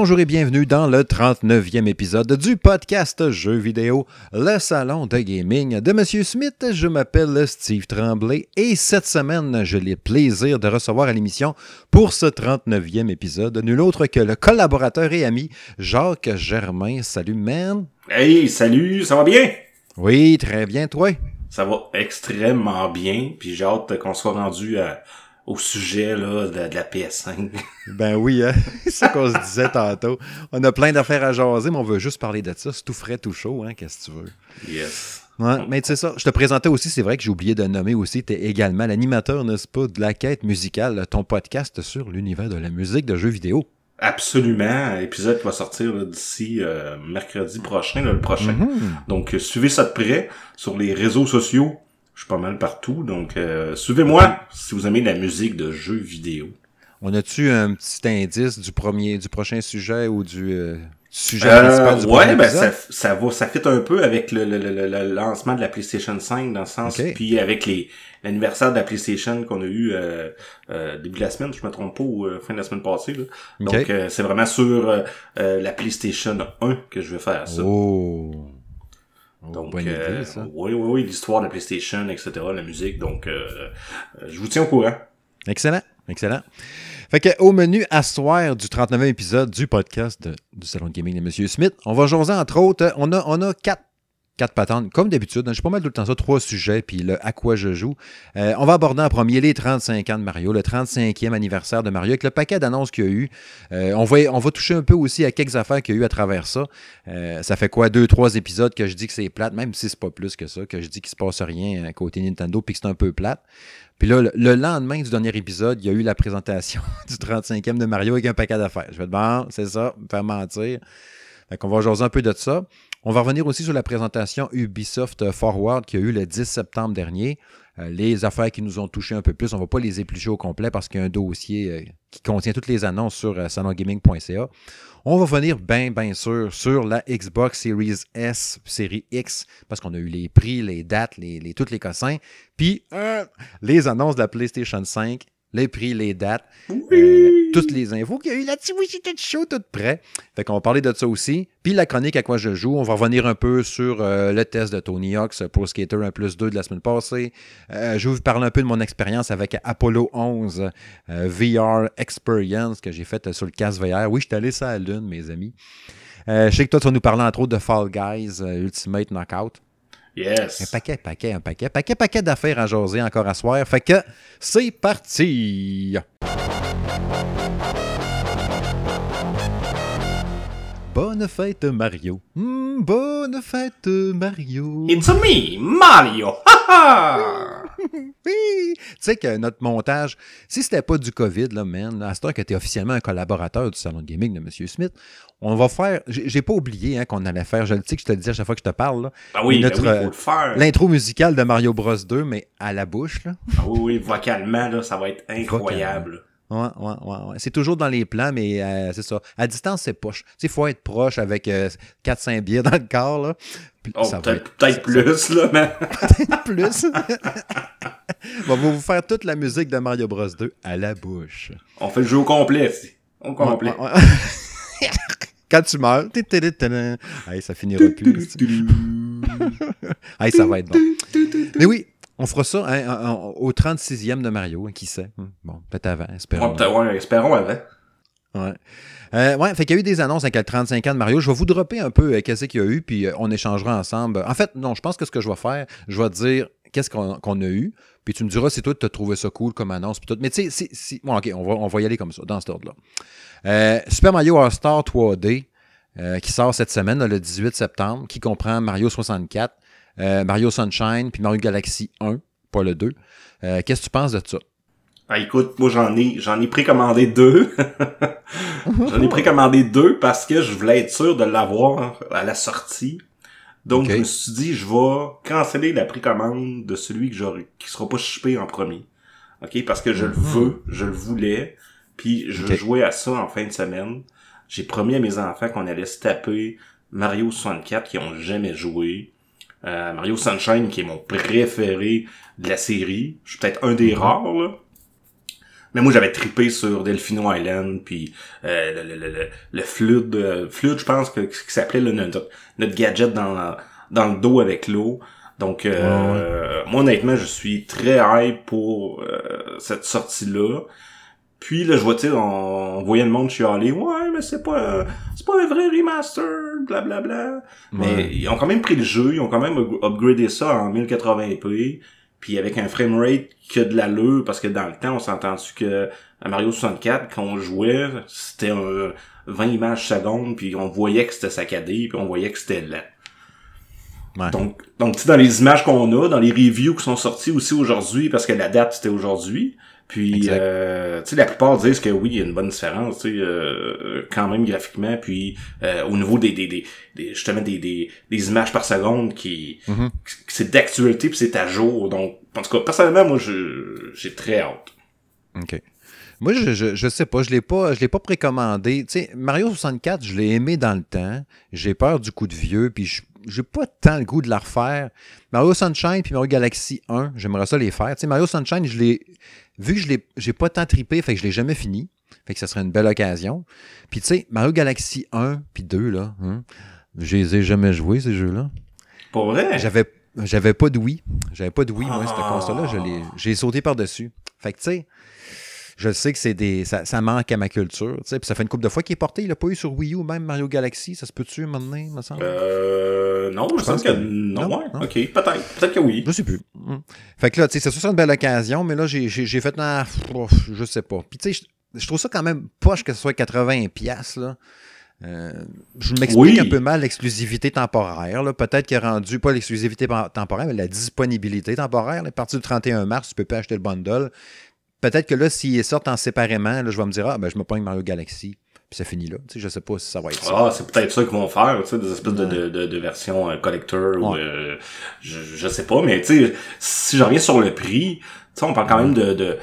Bonjour et bienvenue dans le 39e épisode du podcast Jeux vidéo, le salon de gaming de Monsieur Smith. Je m'appelle Steve Tremblay et cette semaine, j'ai le plaisir de recevoir à l'émission pour ce 39e épisode nul autre que le collaborateur et ami Jacques Germain. Salut, man. Hey, salut, ça va bien? Oui, très bien, toi? Ça va extrêmement bien, puis j'ai hâte qu'on soit rendu à au sujet là, de, la PS5. ben oui, hein? c'est ce qu'on se disait tantôt. On a plein d'affaires à jaser, mais on veut juste parler de ça. C'est tout frais, tout chaud, hein? Qu'est-ce que tu veux? Yes. Ouais, mais tu sais ça, je te présentais aussi, c'est vrai que j'ai oublié de nommer aussi, tu es également l'animateur, n'est-ce pas, de la quête musicale, ton podcast sur l'univers de la musique de jeux vidéo. Absolument, épisode qui va sortir d'ici euh, mercredi prochain, le prochain. Mm-hmm. Donc suivez ça de près sur les réseaux sociaux je suis pas mal partout, donc euh, suivez-moi si vous aimez la musique de jeux vidéo. On a-tu un petit indice du premier, du prochain sujet ou du euh, sujet euh, principal du Ouais, ben ça, ça va, ça fit un peu avec le, le, le, lancement de la PlayStation 5 dans le sens, puis avec les l'anniversaire de la PlayStation qu'on a eu euh, euh, début de la semaine, je me trompe pas, ou fin de la semaine passée. Là. Donc c'est vraiment sur la PlayStation 1 que je vais faire ça. Oh. Donc, euh, oui, oui, oui, l'histoire de la PlayStation, etc., la musique. Donc, euh, euh, je vous tiens au courant. Excellent, excellent. Fait que, au menu à soir du 39e épisode du podcast du Salon de Gaming de M. Smith, on va jaser entre autres, on a, on a quatre quatre patentes, comme d'habitude. J'ai pas mal tout le temps ça, trois sujets, puis le à quoi je joue. Euh, on va aborder en premier les 35 ans de Mario, le 35e anniversaire de Mario, avec le paquet d'annonces qu'il y a eu. Euh, on, va, on va toucher un peu aussi à quelques affaires qu'il y a eu à travers ça. Euh, ça fait quoi, deux, trois épisodes que je dis que c'est plate, même si c'est pas plus que ça, que je dis qu'il se passe rien à côté Nintendo, puis que c'est un peu plate. Puis là, le, lendemain du dernier épisode, il y a eu la présentation du 35e de Mario avec un paquet d'affaires. Je vais te bon, c'est ça, me faire mentir. Fait qu'on va jaser un peu de ça. On va revenir aussi sur la présentation Ubisoft Forward qui a eu le 10 septembre dernier. Euh, les affaires qui nous ont touché un peu plus, on ne va pas les éplucher au complet parce qu'il y a un dossier euh, qui contient toutes les annonces sur euh, salongaming.ca. On va venir bien, bien sûr sur la Xbox Series S, série X, parce qu'on a eu les prix, les dates, les, les tous les puis les annonces de la PlayStation 5 les prix, les dates, euh, toutes les infos qu'il y a eu là-dessus. Oui, j'étais chaud, tout prêt. Fait qu'on va parler de ça aussi. Puis la chronique à quoi je joue, on va revenir un peu sur euh, le test de Tony Hawk's pour Skater 1 plus 2 de la semaine passée. Euh, je vais vous parler un peu de mon expérience avec Apollo 11 VR Experience que j'ai faite sur le casque VR. Oui, je suis allé ça à lune, mes amis. je sais que toi, tu vas nous parler entre autres de Fall Guys Ultimate Knockout. Yes. Un paquet, paquet, un paquet, paquet, paquet d'affaires à jaser encore à soir. Fait que c'est parti! Bonne fête Mario. Hmm, bonne fête Mario. It's me, Mario. oui. Tu sais que notre montage, si c'était pas du COVID, là, man, à ce temps que tu es officiellement un collaborateur du salon de gaming de M. Smith, on va faire. J'ai pas oublié hein, qu'on allait faire, je le sais que je te le dis à chaque fois que je te parle. ah oui, ben notre, oui, faut le faire. L'intro musicale de Mario Bros 2, mais à la bouche. Là. Ah oui, oui, vocalement, là, ça va être incroyable. Ouais, ouais, ouais, C'est toujours dans les plans, mais euh, c'est ça. À distance, c'est poche. Il faut être proche avec 4-5 euh, bières dans le corps. Là. Oh, peut-être plus, là, mais. peut-être plus. On va vous faire toute la musique de Mario Bros 2 à la bouche. On fait le jeu au complet, Au complet. Quand tu meurs, hey, ça finira plus. hey, ça va être bon. Mais oui, on fera ça hein, au 36e de Mario, hein, qui sait. Hmm, bon, peut-être avant, espérons. Ouais, espérons avant. Ouais. Euh, ouais, fait qu'il y a eu des annonces avec le 35 ans de Mario. Je vais vous dropper un peu euh, qu'est-ce qu'il y a eu, puis euh, on échangera ensemble. En fait, non, je pense que ce que je vais faire, je vais te dire qu'est-ce qu'on a eu, puis tu me diras si toi, tu as trouvé ça cool comme annonce. Puis tout. Mais tu sais, si, bon, OK, on va, on va y aller comme ça, dans cet ordre-là. Super Mario All-Star 3D, qui sort cette semaine, le 18 septembre, qui comprend Mario 64, Mario Sunshine, puis Mario Galaxy 1, pas le 2. Qu'est-ce que tu penses de ça? Ah, écoute, moi j'en ai j'en ai précommandé deux. j'en ai précommandé deux parce que je voulais être sûr de l'avoir à la sortie. Donc je me suis dit je vais canceller la précommande de celui que j'aurai qui sera pas shippé en premier. OK? Parce que je le mhm. veux, je le voulais, puis je jouais à ça en fin de semaine. J'ai promis à mes enfants qu'on allait se taper Mario 64 qui ont jamais joué. Euh, Mario Sunshine qui est mon préféré de la série. Je suis peut-être un des mhm. rares là. Mais moi, j'avais tripé sur Delphino Island, puis euh, le, le, le, le Flood, euh, Flood, je pense, que, qui s'appelait notre, notre gadget dans, dans le dos avec l'eau. Donc, euh, moi, honnêtement, je suis très hype pour euh, cette sortie-là. Puis là, je vois, tu sais, on, voyait le monde chialer, ouais, mais c'est pas, c'est pas un vrai remaster, blablabla. Bla, bla. Mais ils ont quand même pris le jeu, ils ont quand même upgradé ça en 1080p, puis avec un framerate qui a de l'allure, parce que dans le temps, on s'est entendu que à Mario 64, quand on jouait, c'était un 20 images secondes, puis on voyait que c'était saccadé, puis on voyait que c'était lent. Donc, donc tu dans les images qu'on a, dans les reviews qui sont sorties aussi aujourd'hui, parce que la date c'était aujourd'hui, puis euh, tu sais, la plupart disent que oui, il y a une bonne différence, tu sais, euh, quand même graphiquement, puis euh, au niveau des, des, des, justement des, des, des, images par seconde qui, mm-hmm. c'est d'actualité puis c'est à jour. Donc, en tout cas, personnellement, moi, je j'ai très hâte. OK. Moi, je, je, je, sais pas, je l'ai pas, je l'ai pas précommandé. Tu sais, Mario 64, je l'ai aimé dans le temps. J'ai peur du coup de vieux, puis je j'ai pas tant le goût de la refaire. Mario Sunshine puis Mario Galaxy 1, j'aimerais ça les faire. Tu sais, Mario Sunshine, je l'ai vu que je l'ai j'ai pas tant tripé, fait que je l'ai jamais fini. Fait que ça serait une belle occasion. Puis tu sais, Mario Galaxy 1 puis 2 là, hein, je les ai jamais joués ces jeux-là. Pour vrai? J'avais j'avais pas de Wii. J'avais pas de Wii moi cette ah. console là, je l'ai j'ai sauté par-dessus. Fait que tu sais, je sais que c'est des ça, manque à ma culture. Puis ça fait une couple de fois qu'il est porté. Il n'a pas eu sur Wii U, même Mario Galaxy. Ça se peut-tu maintenant, me semble? Euh, non, je, pense que, non. ouais. Ok, peut-être. Peut-être que oui. Je sais plus. Hmm. Fait que là, tu sais, c'est une belle occasion, mais là, j'ai fait. Ah, je sais pas. Puis tu sais, je, trouve ça quand même poche que ce soit 80$, là. Euh, je m'explique un peu mal l'exclusivité temporaire. Peut-être qu'il a rendu, pas l'exclusivité temporaire, mais la disponibilité temporaire. À partir du 31 mars, tu peux pas acheter le bundle peut-être que là, s'ils sortent en séparément, là, je vais me dire, ah, ben, je me pogne Mario Galaxy. Puis ça finit là. Tu sais, je sais pas si ça va être ça. Ah, c'est peut-être ça qu'ils vont faire, tu sais, des espèces de, de, de, de versions euh, collector ou euh, je, je sais pas, mais tu sais, si je reviens sur le prix, tu sais, on parle quand même de, de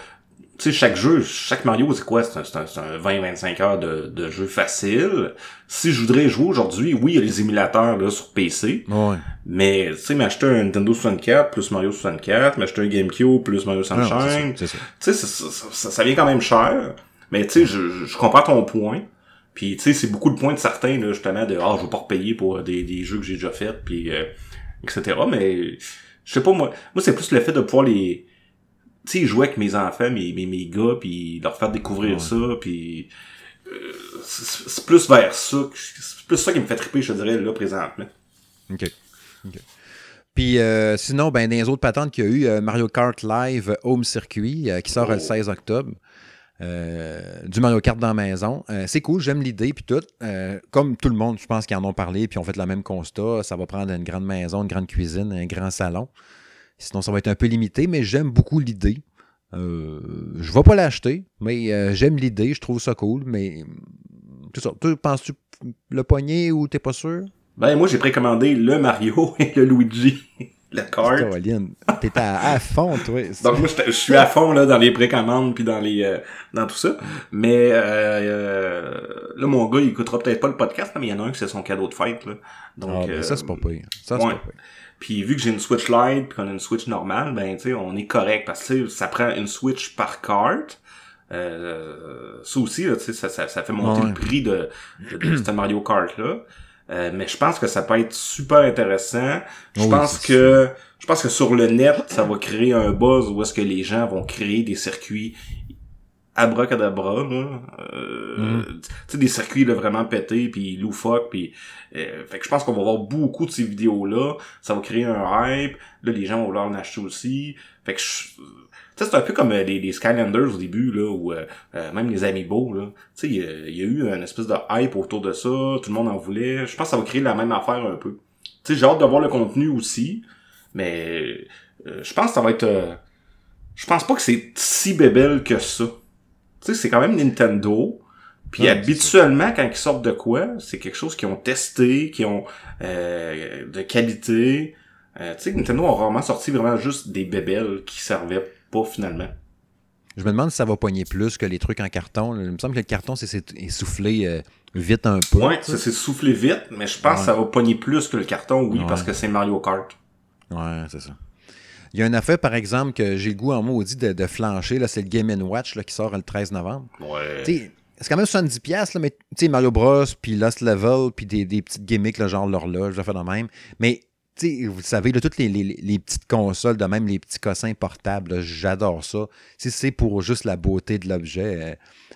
tu sais, chaque jeu, chaque Mario, c'est quoi? C'est un, un, 20-25 heures de, de jeu facile. Si je voudrais jouer aujourd'hui, oui, il y a les émulateurs là, sur PC. Ouais. Mais, tu sais, m'acheter un Nintendo 64 plus Mario 64, m'acheter un GameCube plus Mario Sunshine. Tu sais, ça, ça, vient quand même cher. Mais, tu sais, je, je comprends ton point. Puis, tu sais, c'est beaucoup de points de certains, là, justement, de « Ah, je vais pas repayer pour des, des jeux que j'ai déjà faits, puis euh, etc. » Mais, je sais pas, moi, moi c'est plus le fait de pouvoir les tu sais, jouer avec mes enfants, mes, mes, mes gars, puis leur faire découvrir ça, puis euh, c'est plus vers ça, c'est plus ça qui me fait triper, je dirais, là, présentement. OK. Puis euh, sinon, ben, dans les autres patentes qu'il y a eu, euh, Mario Kart Live Home Circuit, qui sort le 16 octobre. du Mario Kart dans la maison. c'est cool, j'aime l'idée, puis tout. comme tout le monde, je pense qu'ils en ont parlé, puis ont fait le même constat. Ça va prendre une grande maison, une grande cuisine, un grand salon. Sinon, ça va être un peu limité, mais j'aime beaucoup l'idée. Euh, je ne vais pas l'acheter, mais euh, j'aime l'idée, je trouve ça cool, mais tout ça. Tu penses-tu le poignet ou t'es pas sûr? Ben moi j'ai précommandé le Mario et le Luigi. la carte. T'es à, à, fond, toi. Donc moi je suis à fond là dans les précommandes puis dans les euh, dans tout ça. Mais là mon gars il écoutera peut-être pas le podcast, mais il y en a un qui c'est son cadeau de fête là. Donc ah, ben, ça c'est pas pire. Ça c'est pas pire. Puis vu que j'ai une Switch Lite puis qu'on a une Switch normale, ben tu sais, on est correct parce que ça prend une Switch par carte. Euh, ça aussi, là, ça, ça, ça fait monter le prix de, de, de Mario Kart là. Euh, mais je pense que ça peut être super intéressant. Je pense que je pense que sur le net, ça va créer un buzz où est-ce que les gens vont créer des circuits abracadabra là euh, mm. tu sais des circuits là, vraiment pétés puis loufoques puis euh, fait que je pense qu'on va voir beaucoup de ces vidéos là ça va créer un hype. Là les gens vont vouloir en acheter aussi. Fait que c'est un peu comme euh, les, les, Skylanders au début là ou même les Amiibo là. Tu sais il y, a eu une espèce de hype autour de ça. Tout le monde en voulait. Je pense que ça va créer la même affaire un peu. Tu sais j'ai hâte de voir le contenu aussi mais je pense que ça va être je pense pas que c'est si bébelle que ça tu sais, c'est quand même Nintendo. Puis habituellement, quand ils sortent de quoi, c'est quelque chose qu'ils ont testé, qui ont euh, de qualité. Euh, tu sais, Nintendo a rarement sorti vraiment juste des bébelles qui servaient pas finalement. Je me demande si ça va poigner plus que les trucs en carton. Il me semble que le carton s'est essoufflé euh, vite un peu. Ouais, ça s'est soufflé vite, mais je pense que ça va poigner plus que le carton, oui, parce que c'est Mario Kart. Ouais, c'est ça. Il y a un affaire, par exemple, que j'ai le goût en maudit de, de flancher, c'est le Game Watch là, qui sort le 13 novembre. Ouais. T'sais, c'est quand même 70$, là, mais tu sais, Mario Bros, puis Lost Level, puis des, des petites gimmicks, là, genre l'horloge, je faire de même. Mais, vous savez, là, toutes les, les, les, petites consoles, de même les petits cossins portables, j'adore ça. Si c'est pour juste la beauté de l'objet, euh,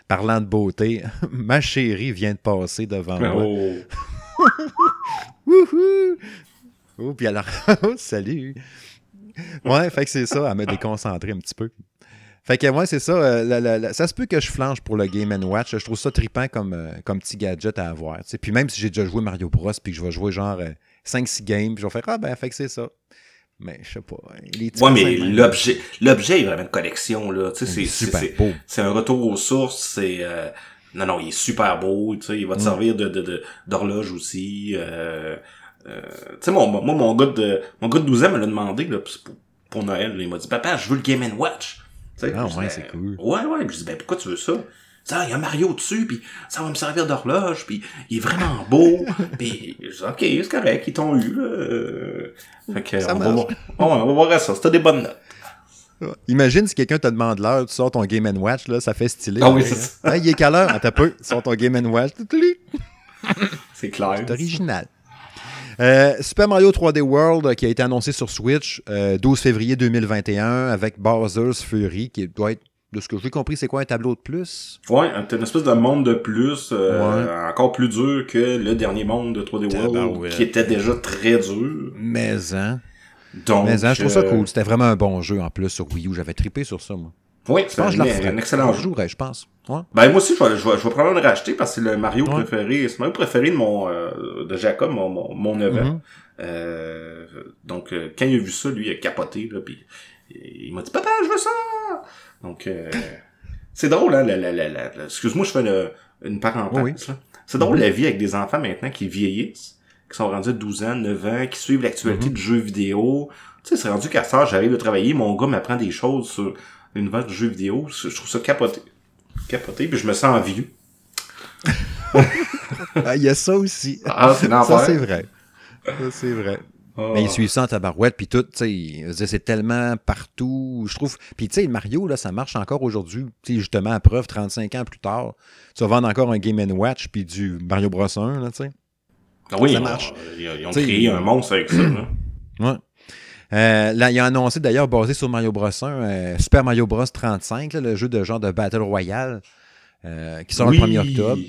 parlant de beauté, ma chérie vient de passer devant moi. Oh. Wouhou! Oh, puis alors, salut! Ouais, fait que c'est ça, à me déconcentrer un petit peu. Fait que moi, c'est ça. euh, la- la- la- ça se peut que je flanche pour le Game Watch. Je trouve ça trippant comme, euh, comme petit gadget à avoir. tu sais. Puis même si j'ai déjà joué Mario Bros. puis que je vais jouer genre 5-6 games, puis je vais faire Ah ben, fait que c'est ça. Mais je sais pas. hein, Les Ouais, mais l'objet, l'objet est vraiment une collection, là. Tu sais, c'est, super c'est, beau. c'est un retour aux sources, c'est, euh, non, non, il est super beau, tu sais, il va te Mm. servir de, de, de- d'horloge aussi, euh, tu sais, mon, moi, mon gars de, mon gars de 12 ans me l'a demandé, là, pour, pour Noël, là, il m'a dit, papa, je veux le Game Watch. Tu sais, Ah ouais, c'est cool. Ouais, ouais, puis je dis, ben, pourquoi tu veux ça? Ça, il y a Mario dessus, puis ça va me servir d'horloge, puis il est vraiment beau, puis je dis, ok, c'est correct, ils t'ont eu, là. euh, Fait que, Ça on va, voir, on va voir ça, c'était des bonnes notes. Imagine si quelqu'un te demande l'heure, tu sors ton Game Watch, là, ça fait stylé. Ah oui, hein. c'est ça. Ah, il est quelle heure? Un peu. Sors ton Game Watch. C'est clair. C'est original. Euh, Super Mario 3D World euh, qui a été annoncé sur Switch euh, 12 février 2021 avec Bowser's Fury qui doit être, de ce que j'ai compris, c'est quoi un tableau de plus? Ouais, une espèce de monde de plus, euh, encore plus dur que le dernier monde de 3D World, qui était déjà très dur. Mais hein. Donc, Mais hein, je trouve ça cool. C'était vraiment un bon jeu en plus sur Wii U. J'avais trippé sur ça, moi. Oui, Je c'est pense que je un, excellent Je jeu. jouerais, je pense. Ouais. Ben moi aussi, je vais, je vais, je vais probablement le racheter parce que c'est le Mario Ouais. préféré, c'est le Mario préféré de mon euh, de Jacob, mon, mon, mon neveu. Mhm. Euh, donc euh, quand il a vu ça, lui, il a capoté là, puis il m'a dit papa, je veux ça. Donc euh, c'est drôle, hein. La, la, la, la- excuse-moi, je fais le- une parenthèse. Oui. C'est drôle la vie avec des enfants maintenant qui vieillissent, qui sont rendus à 12 ans, 9 ans, qui suivent l'actualité Mhm. de jeux vidéo. Tu sais, c'est rendu qu'à ça, j'arrive de travailler, mon gars m'apprend des choses sur l'univers du jeu vidéo. Je trouve ça capoté. Capoté, puis je me sens vieux. Ah, Il y a ça aussi. Ah, c'est ça, c'est vrai. Ça, c'est vrai. Ah. Mais ils suivent ça en tabarouette, puis tout, tu sais, c'est tellement partout, je trouve. Puis tu sais, le Mario, là, ça marche encore aujourd'hui, tu sais, justement, à preuve, 35 ans plus tard, tu vas vendre encore un Game Watch, puis du Mario Bros 1, là, tu sais. Ah oui, ça ils- marche. Ils, ils ont T'sais, créé un monstre avec ça. Là. Ouais. Euh, là, il a annoncé d'ailleurs, basé sur Mario Bros 1, euh, Super Mario Bros 35, là, le jeu de genre de Battle Royale, euh, qui sort Oui. le 1er octobre.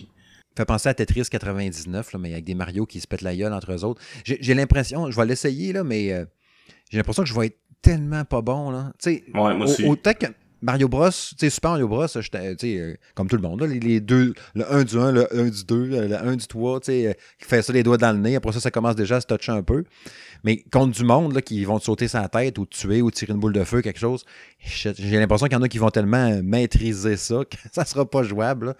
fait penser à Tetris 99, là, mais avec des Mario qui se pètent la gueule entre eux autres. J'ai l'impression, je vais l'essayer, là, mais j'ai l'impression que je vais être tellement pas bon. Là. Tu sais, Ouais, moi aussi. au- autant que Mario Bros, Super Mario Bros, comme tout le monde, là, les, les deux, le 1 du 1, le 1 du 2, le 1 du 3, tu sais, euh, qui fait ça les doigts dans le nez. Après ça, ça commence déjà à se toucher un peu. Mais contre du monde là, qui vont te sauter sa tête ou te tuer ou tirer une boule de feu, quelque chose, j'ai l'impression qu'il y en a qui vont tellement maîtriser ça que ça sera pas jouable. là.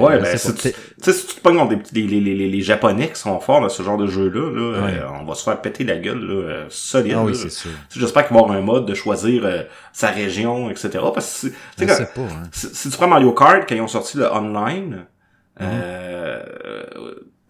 Ouais, Euh, ben, c'est si tu, si tu te pognes contre les, les, les, les Japonais qui sont forts dans ce genre de jeu-là, là, Ouais. euh, on va se faire péter la gueule, là, euh, solide. Ah oui, c'est sûr. J'espère qu'il va y avoir un mode de choisir euh, sa région, etc. Parce que, tu sais, Je quand- pas. Hein. si, si tu prends Mario Kart, quand ils ont sorti le online, Mhm. euh,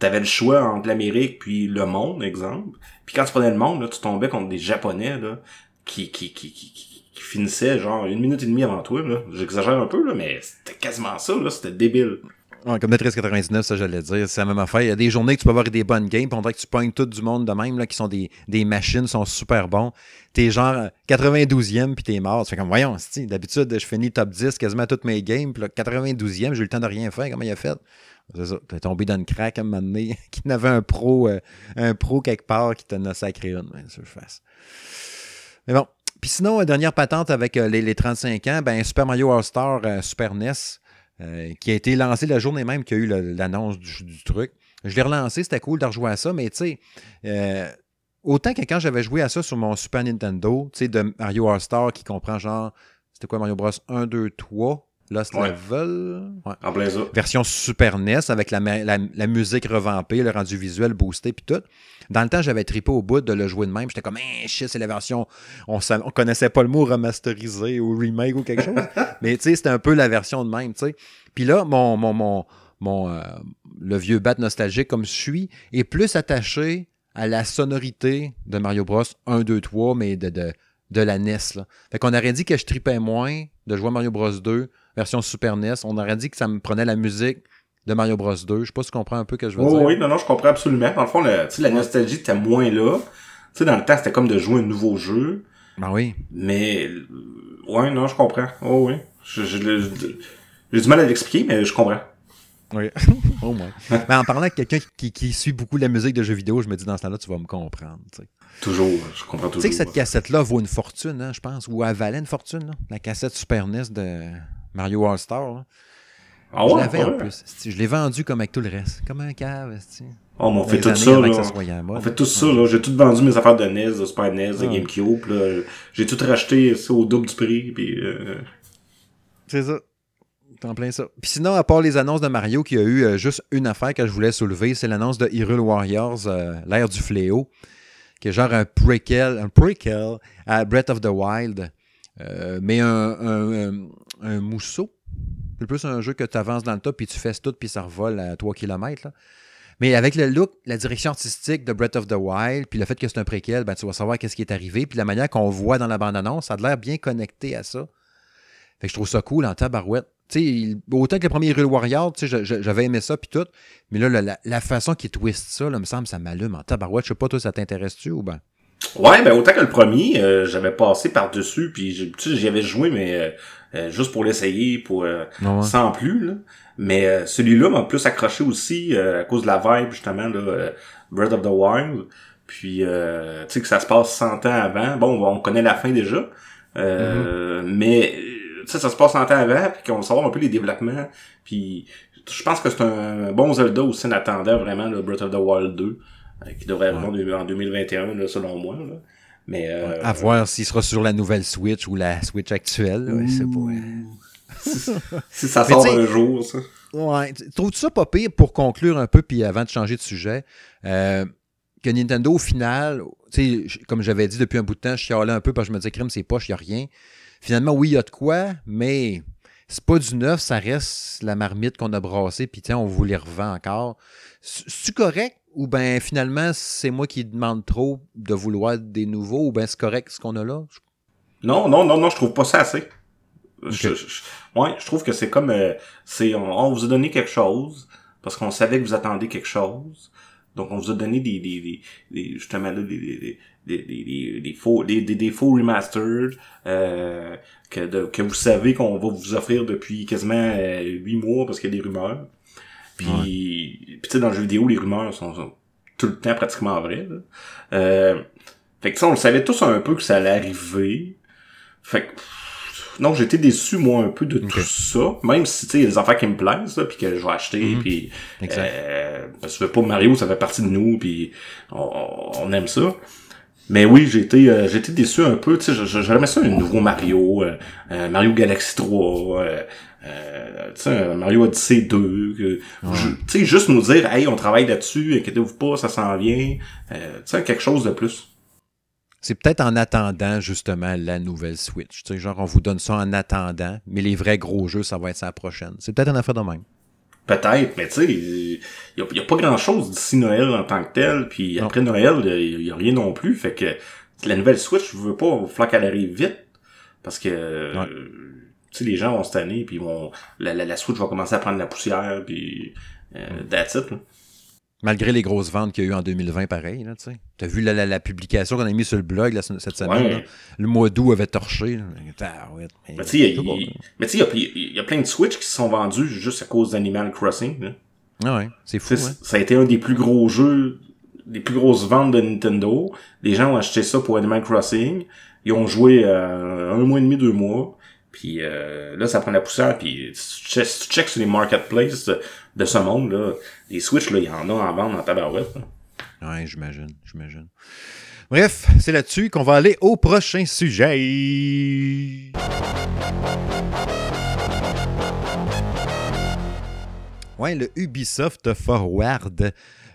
t'avais le choix entre l'Amérique puis le monde, exemple. Puis quand tu prenais le monde, là, tu tombais contre des Japonais, là, qui, qui, qui, qui, finissaient genre une minute et demie avant toi. J'exagère un peu, là, mais c'était quasiment ça, là. C'était débile. Comme Tetris 99, ça j'allais dire, c'est la même affaire. Il y a des journées que tu peux avoir des bonnes games, puis on dirait que tu pognes tout du monde de même, là, qui sont des, des machines, sont super bons. T'es genre euh, 92e, puis t'es mort. Tu fais comme, voyons, d'habitude, je finis top 10 quasiment toutes mes games, puis là, 92e, j'ai eu le temps de rien faire. Comment il a fait? C'est ça, t'es tombé dans une craque à un moment donné, qui n'avait un pro, euh, un pro quelque part qui t'en a sacré une. Mais bon. Puis sinon, euh, dernière patente avec euh, les, les 35 ans, ben Super Mario All-Star Super NES, qui a été lancé la journée même qu'il y a eu l'annonce du, du truc. Je l'ai relancé, c'était cool de rejouer à ça, mais tu sais, autant que quand j'avais joué à ça sur mon Super Nintendo, tu sais, de Mario All-Star qui comprend genre, c'était quoi Mario Bros 1, 2, 3, Lost Ouais. Level, ouais. En plein ça. version Super NES avec la, ma- la- la musique revampée, le rendu visuel boosté puis tout. Dans le temps, j'avais trippé au bout de le jouer de même. J'étais comme, hein, shit, c'est la version. On, on connaissait pas le mot remasterisé ou remake ou quelque chose. mais tu sais, c'était un peu la version de même, tu sais. Puis là, mon, mon, mon, mon, euh, le vieux bat nostalgique comme je suis est plus attaché à la sonorité de Mario Bros 1, 2, 3, mais de, de, de la NES. Là. Fait qu'on aurait dit que je tripais moins de jouer à Mario Bros 2 version Super NES. On aurait dit que ça me prenait la musique de Mario Bros 2. Je sais pas si tu comprends un peu ce que je veux oh, dire. Oui, non, non, je comprends absolument. Dans le fond, la nostalgie était moins là. Sais, dans le temps, c'était comme de jouer un nouveau jeu. Ben oui. Mais, ouais, non, je comprends. Oh oui. J'ai du mal à l'expliquer, mais je comprends. Oui, au moins. Mais en parlant avec quelqu'un qui, qui, suit beaucoup la musique de jeux vidéo, je me dis dans ce temps-là, tu vas me comprendre. Toujours, je comprends toujours. Tu sais que cette cassette-là vaut une fortune, hein, je pense, ou elle valait une fortune, là, la cassette Super NES de Mario All-Star. Ah ouais, je l'avais en plus. Je l'ai vendu comme avec tout le reste, comme un cave. Oh, on fait tout ça, là. Ça on fait tout ça, là. J'ai tout vendu mes affaires de NES, de Super NES, de GameCube, là. J'ai tout racheté au double du prix, puis... Euh... C'est ça. En plein ça. Puis sinon, à part les annonces de Mario, qu'il y a eu euh, juste une affaire que je voulais soulever, c'est l'annonce de Hyrule Warriors, euh, l'ère du fléau, qui est genre un prequel, un prequel à Breath of the Wild, euh, mais un, mousseau. C'est plus un jeu que tu avances dans le top, puis tu fais tout, puis ça revole à 3 km. Là. Mais avec le look, la direction artistique de Breath of the Wild, puis le fait que c'est un préquel, ben, tu vas savoir qu'est-ce qui est arrivé, puis la manière qu'on voit dans la bande-annonce, ça a l'air bien connecté à ça. Fait que je trouve ça cool en tabarouette autant que le premier Hero Warrior, j'avais aimé ça puis tout, mais là, la, façon qu'il twist ça, là, me semble, ça m'allume en tabarouette. Je sais pas, toi, ça t'intéresse-tu ou ben? Ouais, ben autant que le premier, euh, j'avais passé par-dessus, puis j'y avais joué, mais euh, euh, juste pour l'essayer, pour sans plus. Là. Mais celui-là m'a plus accroché aussi à cause de la vibe, justement, là, Breath of the Wild. Puis, tu sais, que ça se passe 100 ans avant. Bon, on connaît la fin déjà. Mm-hmm. Mais ça, ça se passe en temps avant, puis qu'on va savoir un peu les développements. Puis je pense que c'est un bon Zelda aussi en attendant vraiment le Breath of the Wild 2, euh, qui devrait arriver en 2021, là, selon moi. Là. Mais, euh, à voir s'il sera sur la nouvelle Switch ou la Switch actuelle. Pas... si ça sort un jour, ça. Ouais. Trouves-tu ça pas pire pour conclure un peu, puis avant de changer de sujet, euh, que Nintendo, au final, comme j'avais dit depuis un bout de temps, je chialais un peu parce que je me disais, crime, c'est poche, il n'y a rien. Finalement, oui, il y a de quoi, mais c'est pas du neuf, ça reste la marmite qu'on a brassée, puis tiens, on vous les revend encore. C'est correct ou bien finalement c'est moi qui demande trop de vouloir des nouveaux ou bien c'est correct ce qu'on a là? Non, non, non, non, je trouve pas ça assez. Je, ouais, je trouve que c'est comme euh, c'est on, vous a donné quelque chose parce qu'on savait que vous attendiez quelque chose. Donc on vous a donné des, des, des, justement des, des, des, des, des, faux des, des, faux remastered euh, que, que vous savez qu'on va vous offrir depuis quasiment euh, huit mois parce qu'il y a des rumeurs. Puis, tu sais, dans le jeu vidéo, les rumeurs sont, tout le temps pratiquement vraies. Euh, fait que ça, on le savait tous un peu que ça allait arriver. Fait que non, j'étais déçu moi un peu de tout ça, même si tu sais il y a des affaires qui me plaisent puis que je vais acheter mhm. puis euh, parce que pas Mario, ça fait partie de nous puis on aime ça. Mais oui, j'ai été, euh, été déçu un peu. Tu sais, j'aimais ça un nouveau Mario, euh, euh, Mario Galaxy 3, euh, tu sais, Mario Odyssey 2. tu sais, juste nous dire, hey, on travaille là-dessus, inquiétez-vous pas, ça s'en vient. tu sais, quelque chose de plus. C'est peut-être en attendant justement la nouvelle Switch. Tu sais, genre on vous donne ça en attendant, mais les vrais gros jeux, ça va être ça la prochaine. C'est peut-être une affaire de même. Peut-être, mais tu sais, il y, a, pas grand-chose d'ici Noël en tant que tel, puis après Noël, il y, a rien non plus, fait que la nouvelle Switch, je veux pas, il qu'elle arrive vite, parce que sais, les gens vont se tanner, puis vont la, la, Switch va commencer à prendre la poussière, puis euh, that's it. Là. Malgré les grosses ventes qu'il y a eu en 2020, pareil. Tu as vu la, la, publication qu'on a mis sur le blog cette semaine. le mois d'août avait torché. mais tu sais, il y, a plein de Switch qui se sont vendus juste à cause d'Animal Crossing. Ah ouais, c'est fou. Hein. Ça a été un des plus gros jeux, des plus grosses ventes de Nintendo. Les gens ont acheté ça pour Animal Crossing. Ils ont joué euh, un mois et demi, deux mois. Puis euh, là, ça prend la poussière. Puis si tu check sur les marketplaces de, ce monde, là, les Switch, là, il y en a en vente en tabarouette. Ouais, j'imagine, j'imagine. Bref, c'est là-dessus qu'on va aller au prochain sujet. Ouais, le Ubisoft Forward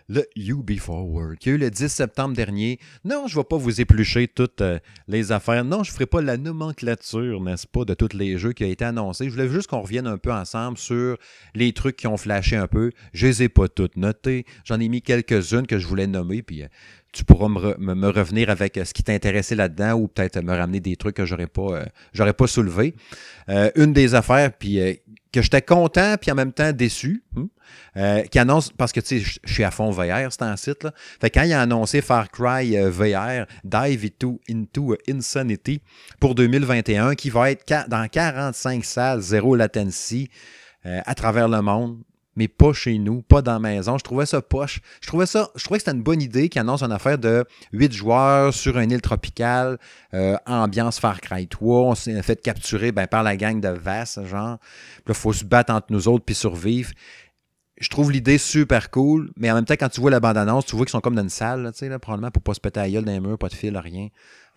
le UB Forward, qui a eu le 10 septembre dernier. Non, je ne vais pas vous éplucher toutes euh, les affaires. Non, je ne ferai pas la nomenclature, n'est-ce pas, de tous les jeux qui ont été annoncés. Je voulais juste qu'on revienne un peu ensemble sur les trucs qui ont flashé un peu. Je ne les ai pas toutes notées. J'en ai mis quelques-unes que je voulais nommer, puis euh, tu pourras me, revenir avec ce qui t'intéressait là-dedans ou peut-être me ramener des trucs que j'aurais pas, pas soulevé. une des affaires, puis que j'étais content puis en même temps déçu. Hmm, euh, qui annonce, parce que tu sais, je suis à fond VR, c'est un site. Là. Fait quand il a annoncé Far Cry euh, VR, Dive into, into Insanity pour 2021, qui va être dans 45 salles, zéro latency euh, à travers le monde mais pas chez nous, pas dans la maison. Je trouvais ça poche. Je trouvais ça, je trouvais que c'était une bonne idée qui annonce une affaire de 8 joueurs sur une île tropicale, euh, ambiance Far Cry 3. On s'est fait capturer ben, par la gang de Vass, genre. Puis là, faut se battre entre nous autres puis survivre. Je trouve l'idée super cool, mais en même temps, quand tu vois la bande-annonce, tu vois qu'ils sont comme dans une salle, sais, là, probablement pour pas se péter à gueule dans les murs, pas de fil, rien.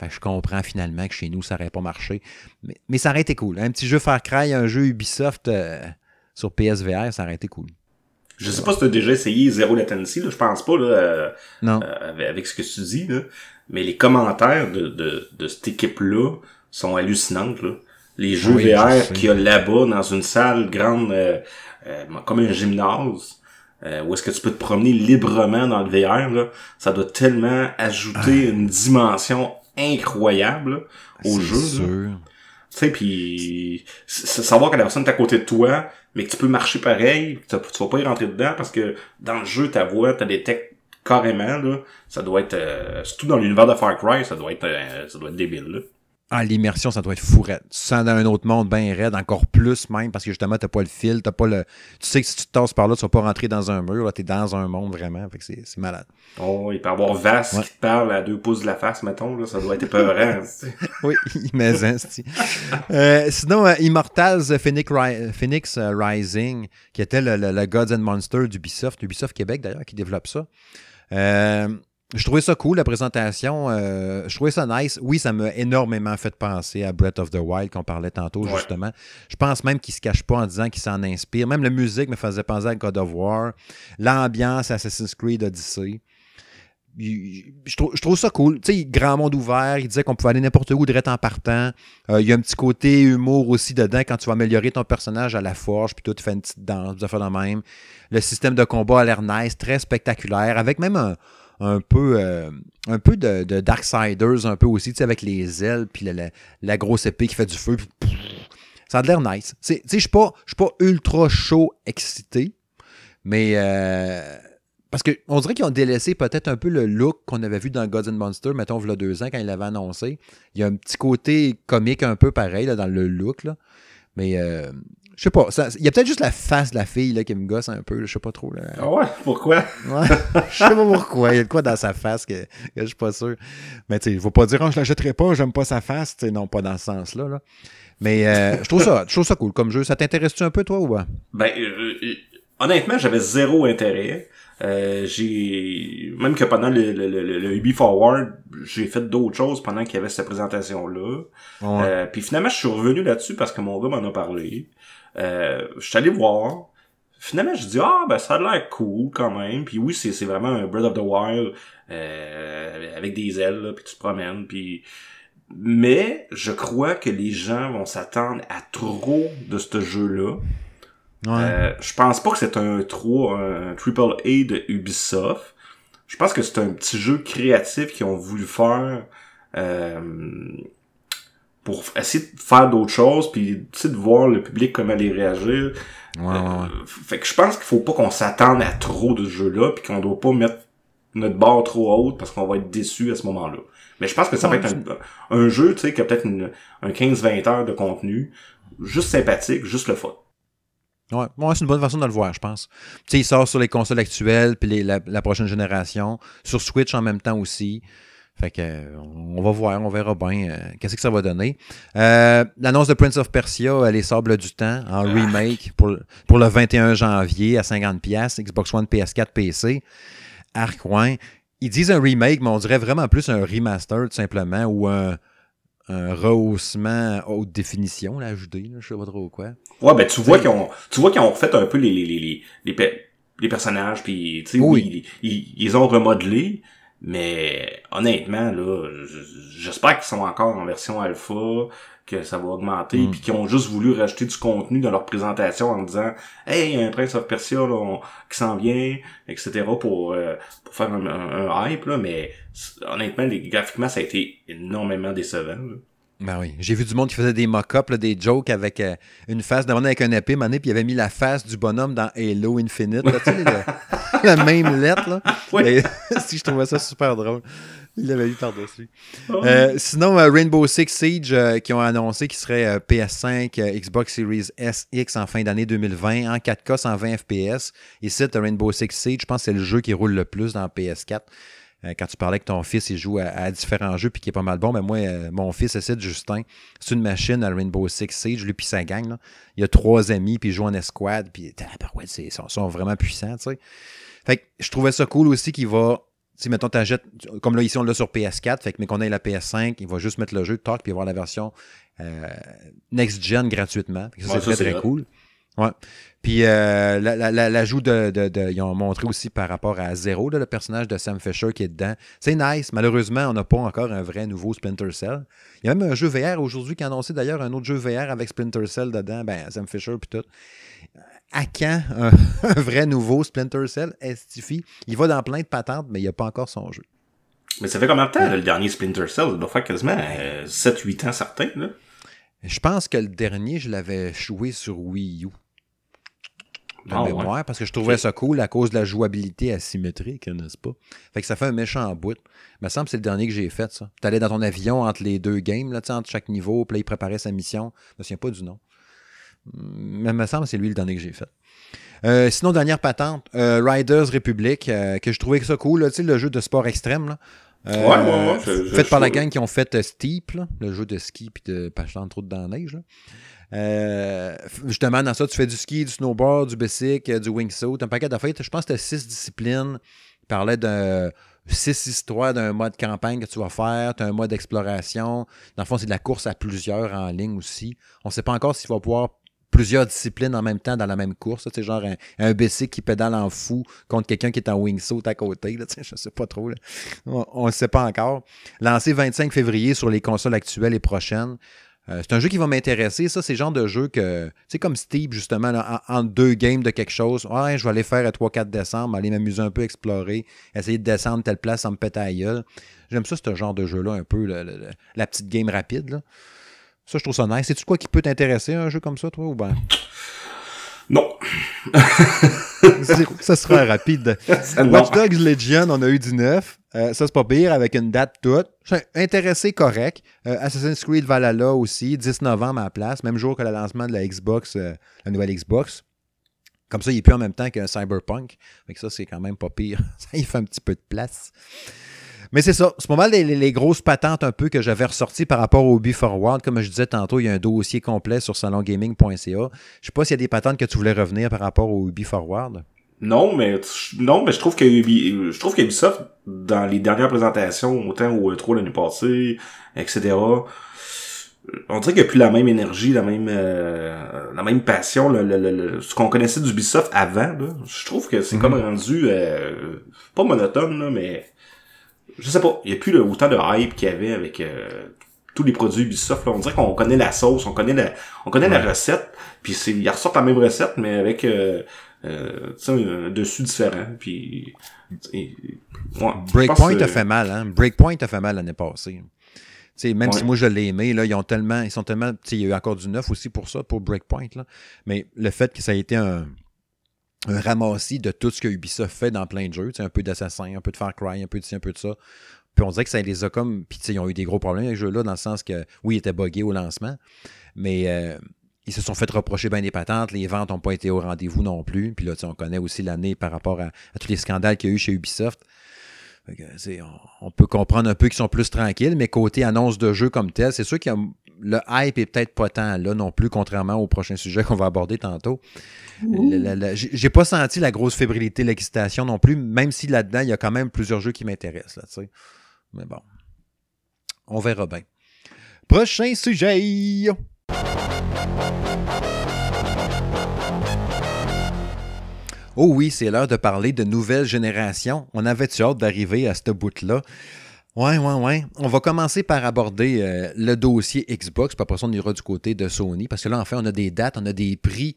Je comprends finalement que chez nous, ça n'aurait pas marché. Mais, ça aurait été cool. Un petit jeu Far Cry, un jeu Ubisoft. Euh, sur PSVR, ça aurait été cool. Je sais pas si tu as déjà essayé Zero Latency, là, je pense pas, là, euh, non. Euh, avec, ce que tu dis, là, mais les commentaires de, de, de cette équipe-là sont hallucinants. Là. Les jeux VR qu'il y a là-bas dans une salle grande euh, comme un gymnase, où est-ce que tu peux te promener librement dans le VR, là, ça doit tellement ajouter ah. une dimension incroyable au jeu. Sûr. Tu sais, puis savoir que la personne est à côté de toi, mais que tu peux marcher pareil, tu, vas pas y rentrer dedans parce que dans le jeu, ta voix, des techs carrément, là, ça doit être, euh, surtout dans l'univers de Far Cry, ça doit être, euh, ça doit être débile, là. Ah, l'immersion, ça doit être fourette. Tu sens dans un autre monde bien raide, encore plus même, parce que justement, t'as pas le fil, t'as pas le. Tu sais que si tu te tasses par là, tu vas pas rentrer dans un mur, là, t'es dans un monde vraiment. Fait que c'est malade. Oh, il peut y avoir Vaste qui te parle à deux pouces de la face, mettons, là, ça doit être épeurant. oui, mais hein, euh, Sinon, euh, Immortals Phoenix, Phoenix euh, Rising, qui était le, le, le Gods and Monsters d'Ubisoft, Ubisoft Québec d'ailleurs, qui développe ça. Euh, je trouvais ça cool, la présentation. Euh, je trouvais ça nice. Oui, ça m'a énormément fait penser à Breath of the Wild qu'on parlait tantôt, justement. Je pense même qu'il se cache pas en disant qu'il s'en inspire. Même la musique me faisait penser à God of War. L'ambiance Assassin's Creed Odyssey. Je trouve, ça cool. Tu sais, grand monde ouvert. Il disait qu'on pouvait aller n'importe où direct en partant. Euh, il y a un petit côté humour aussi dedans quand tu vas améliorer ton personnage à la forge. Puis toi, tu fais une petite danse, tu fais la même. Le système de combat a l'air nice, très spectaculaire. Avec même un un peu, euh, un peu de, de Darksiders, un peu aussi, avec les ailes, puis la, grosse épée qui fait du feu. ça a l'air nice. Tu sais, je suis pas, ultra chaud, excité, mais euh, parce qu'on dirait qu'ils ont délaissé peut-être un peu le look qu'on avait vu dans Gods and Monsters, mettons, il y a deux ans, quand il l'avait annoncé. Il y a un petit côté comique un peu pareil dans le look, là. Mais euh, je sais pas. Il y a peut-être juste la face de la fille là, qui me gosse un peu. Je sais pas trop. Là. Ah ouais? Pourquoi? Ouais. Je sais pas pourquoi. Il y a de quoi dans sa face que, je suis pas sûr. Mais tu sais, il faut pas dire, oh, je l'achèterai pas, j'aime pas sa face. sais non, pas dans ce sens-là. Là. Mais euh, je, trouve ça, je trouve ça cool comme jeu. Ça t'intéresse-tu un peu, toi, ou pas? Ben, euh, euh, honnêtement, j'avais zéro intérêt. j'ai même que pendant le, le, le, le Ubi Forward, j'ai fait d'autres choses pendant qu'il y avait cette présentation là. puis finalement, je suis revenu là-dessus parce que mon gars m'en a parlé. Euh, je suis allé voir. Finalement, je dis ah ben ça a l'air cool quand même. Puis oui, c'est vraiment un Breath of the Wild euh, avec des ailes là, puis tu te promènes puis mais je crois que les gens vont s'attendre à trop de ce jeu-là. Euh, je pense pas que c'est un 3, un triple A de Ubisoft. Je pense que c'est un petit jeu créatif qu'ils ont voulu faire euh, pour essayer de faire d'autres choses puis de voir le public comment aller réagir. Ouais, euh, fait que je pense qu'il faut pas qu'on s'attende à trop de ce jeu-là puis qu'on doit pas mettre notre barre trop haute parce qu'on va être déçu à ce moment-là. Mais je pense que ça va être un, jeu, tu sais, qui a peut-être un 15-20 heures de contenu, juste sympathique, juste le fun. Ouais, c'est une bonne façon de le voir, je pense. Tu sais, il sort sur les consoles actuelles, puis la, la, prochaine génération, sur Switch en même temps aussi. Fait que, on va voir, on verra bien euh, qu'est-ce que ça va donner. Euh, l'annonce de Prince of Persia, Les Sables du Temps, en ah. remake pour, pour le 21 janvier à 50$, Xbox One, PS4, PC. Arcoin. Ils disent un remake, mais on dirait vraiment plus un remaster, tout simplement, ou un, un rehaussement haute définition, là, ajouté, je sais pas trop quoi. Ouais, ben tu vois qu'ils ont, tu vois qu'ils ont refait un peu les, les, les, les, les personnages, puis tu sais, oui. ils, ils, ont remodelé, mais honnêtement, là, j'espère qu'ils sont encore en version alpha, que ça va augmenter, mm. puis qui ont juste voulu rajouter du contenu dans leur présentation en disant Hey, il y a un Prince of Persia qui s'en vient, etc. pour, euh, pour faire un, hype, là, mais honnêtement, les, graphiquement, ça a été énormément décevant. Ben oui. J'ai vu du monde qui faisait des mock-ups, des jokes avec euh, une face, devant avec un épée, mané, puis il avait mis la face du bonhomme dans Halo Infinite. tu sais, la même lettre. Là. si je trouvais ça super drôle. Il l'avait eu par-dessus. Oh. Euh, sinon, euh, Rainbow Six Siege qui ont annoncé qu'il serait PS5, Xbox Series S, X en fin d'année 2020, en 4K 120 FPS. Et c'est Rainbow Six Siege, je pense que c'est le jeu qui roule le plus dans PS4. Euh, quand tu parlais que ton fils il joue à, différents jeux puis qui est pas mal bon, mais ben moi, euh, mon fils de Justin, c'est une machine à Rainbow Six Siege, lui puis sa gang. Il a trois amis, puis il joue en escouade, puis ils sont, sont, vraiment puissants, tu sais. Fait que je trouvais ça cool aussi qu'il va si mettons t'achètes, comme là ici on l'a sur PS4, fait que mais qu'on ait la PS5, il va juste mettre le jeu, talk, puis avoir la version euh, next gen gratuitement. Ça, c'est très, très cool. Ouais. Puis euh, l'ajout de, de, Ils ont montré aussi par rapport à Zero, le personnage de Sam Fisher qui est dedans. C'est nice. Malheureusement, on n'a pas encore un vrai nouveau Splinter Cell. Il y a même un jeu VR aujourd'hui qui a annoncé d'ailleurs un autre jeu VR avec Splinter Cell dedans. Ben, Sam Fisher puis tout. À quand un, vrai nouveau Splinter Cell Estifie Il va dans plein de patentes, mais il n'y a pas encore son jeu. Mais ça fait combien de temps, le dernier Splinter Cell? Ça doit faire quasiment 7-8 euh, ans certains. Là. Je pense que le dernier, je l'avais joué sur Wii U de ah, mémoire parce que je trouvais ça cool à cause de la jouabilité asymétrique, n'est-ce pas? Fait que ça fait un méchant bout. Il me semble que c'est le dernier que j'ai fait, ça. Tu allais dans ton avion entre les deux games, là, entre chaque niveau, puis là, il préparait sa mission. Je me souviens pas du nom. Mais il me semble que c'est lui le dernier que j'ai fait. Euh, sinon, dernière patente, euh, Riders Republic, euh, que je trouvais ça cool, là, le jeu de sport extrême. Là. ouais, ouais, ouais. Fait par la gang qui ont fait Steep, le jeu de ski puis de pas trop dans la neige. Là. Justement, dans ça, tu fais du ski, du snowboard, du bicycle, du wingsuit, un paquet d'affaires. Je pense que tu as six disciplines. Il parlait de six histoires d'un mode campagne que tu vas faire. Tu as un mode exploration. Dans le fond, c'est de la course à plusieurs en ligne aussi. On ne sait pas encore s'il va pouvoir plusieurs disciplines en même temps dans la même course. C'est genre un, un bicycle qui pédale en fou contre quelqu'un qui est en wingsuit à côté. Là, je sais pas trop. On ne sait pas encore. Lancé 25 février sur les consoles actuelles et prochaines. Euh, c'est un jeu qui va m'intéresser. Ça, c'est le genre de jeu que, c'est comme Steve, justement, en, deux games de quelque chose. Ouais, je vais aller faire à 3-4 décembre, aller m'amuser un peu, explorer, essayer de descendre telle place sans me péter à gueule. J'aime ça, ce genre de jeu-là, un peu, la petite game rapide. Ça, je trouve ça nice. C'est-tu quoi qui peut t'intéresser, un jeu comme ça, toi, ou ben? Non. ça sera rapide. Watch Dogs Legion, on a eu du neuf. Euh, ça, c'est pas pire, avec une date toute. Intéressé, correct. Euh, Assassin's Creed Valhalla aussi, 10 novembre à la place, même jour que le lancement de la Xbox, euh, la nouvelle Xbox. Comme ça, il est plus en même temps qu'un Cyberpunk. Fait ça, c'est quand même pas pire. ça, il fait un petit peu de place. Mais c'est ça. C'est pas mal les, grosses patentes un peu que j'avais ressorties par rapport au Ubi Forward. Comme je disais tantôt, il y a un dossier complet sur salongaming.ca. Je sais pas s'il y a des patentes que tu voulais revenir par rapport au Ubi Forward. Non, mais non, mais je trouve que je trouve qu'Ubisoft, dans les dernières présentations, autant au E3 l'année passée, etc., on dirait qu'il n'y a plus la même énergie, la même euh, la même passion, le, ce qu'on connaissait d'Ubisoft avant. Je trouve que c'est comme mhm. rendu euh, pas monotone, là, mais je sais pas, il n'y a plus le, autant de hype qu'il y avait avec euh, tous les produits Ubisoft. Là. On dirait qu'on connaît la sauce, on connaît la, on connaît la recette, puis c'est, ils ressortent la même recette, mais avec euh, euh, un dessus différent. Puis, Breakpoint a fait mal, hein? Breakpoint a fait mal l'année passée. même si moi je l'ai aimé, là, ils ont tellement, ils sont tellement, il y a eu encore du neuf aussi pour ça, pour Breakpoint, là. mais le fait que ça a été un, un ramassis de tout ce que Ubisoft fait dans plein de jeux, un peu d'Assassin, un peu de Far Cry, un peu de ci, un peu de ça. Puis on dirait que ça les a comme. Puis ils ont eu des gros problèmes avec ce jeu-là, dans le sens que, oui, il était buggé au lancement, mais euh, ils se sont fait reprocher bien des patentes. Les ventes n'ont pas été au rendez-vous non plus. Puis là, on connaît aussi l'année par rapport à, tous les scandales qu'il y a eu chez Ubisoft. on, peut comprendre un peu qu'ils sont plus tranquilles, mais côté annonce de jeu comme tel, c'est sûr que le hype est peut-être pas tant là non plus, contrairement au prochain sujet qu'on va aborder tantôt. J'ai pas senti la grosse fébrilité, l'excitation non plus, même si là-dedans, il y a quand même plusieurs jeux qui m'intéressent. Là, Mais bon, on verra bien. Prochain sujet. Oh oui, c'est l'heure de parler de nouvelle génération. On avait-tu hâte d'arriver à ce bout-là? Ouais, ouais, ouais. On va commencer par aborder euh, le dossier Xbox, puis après ça, on ira du côté de Sony, parce que là, en fait, on a des dates, on a des prix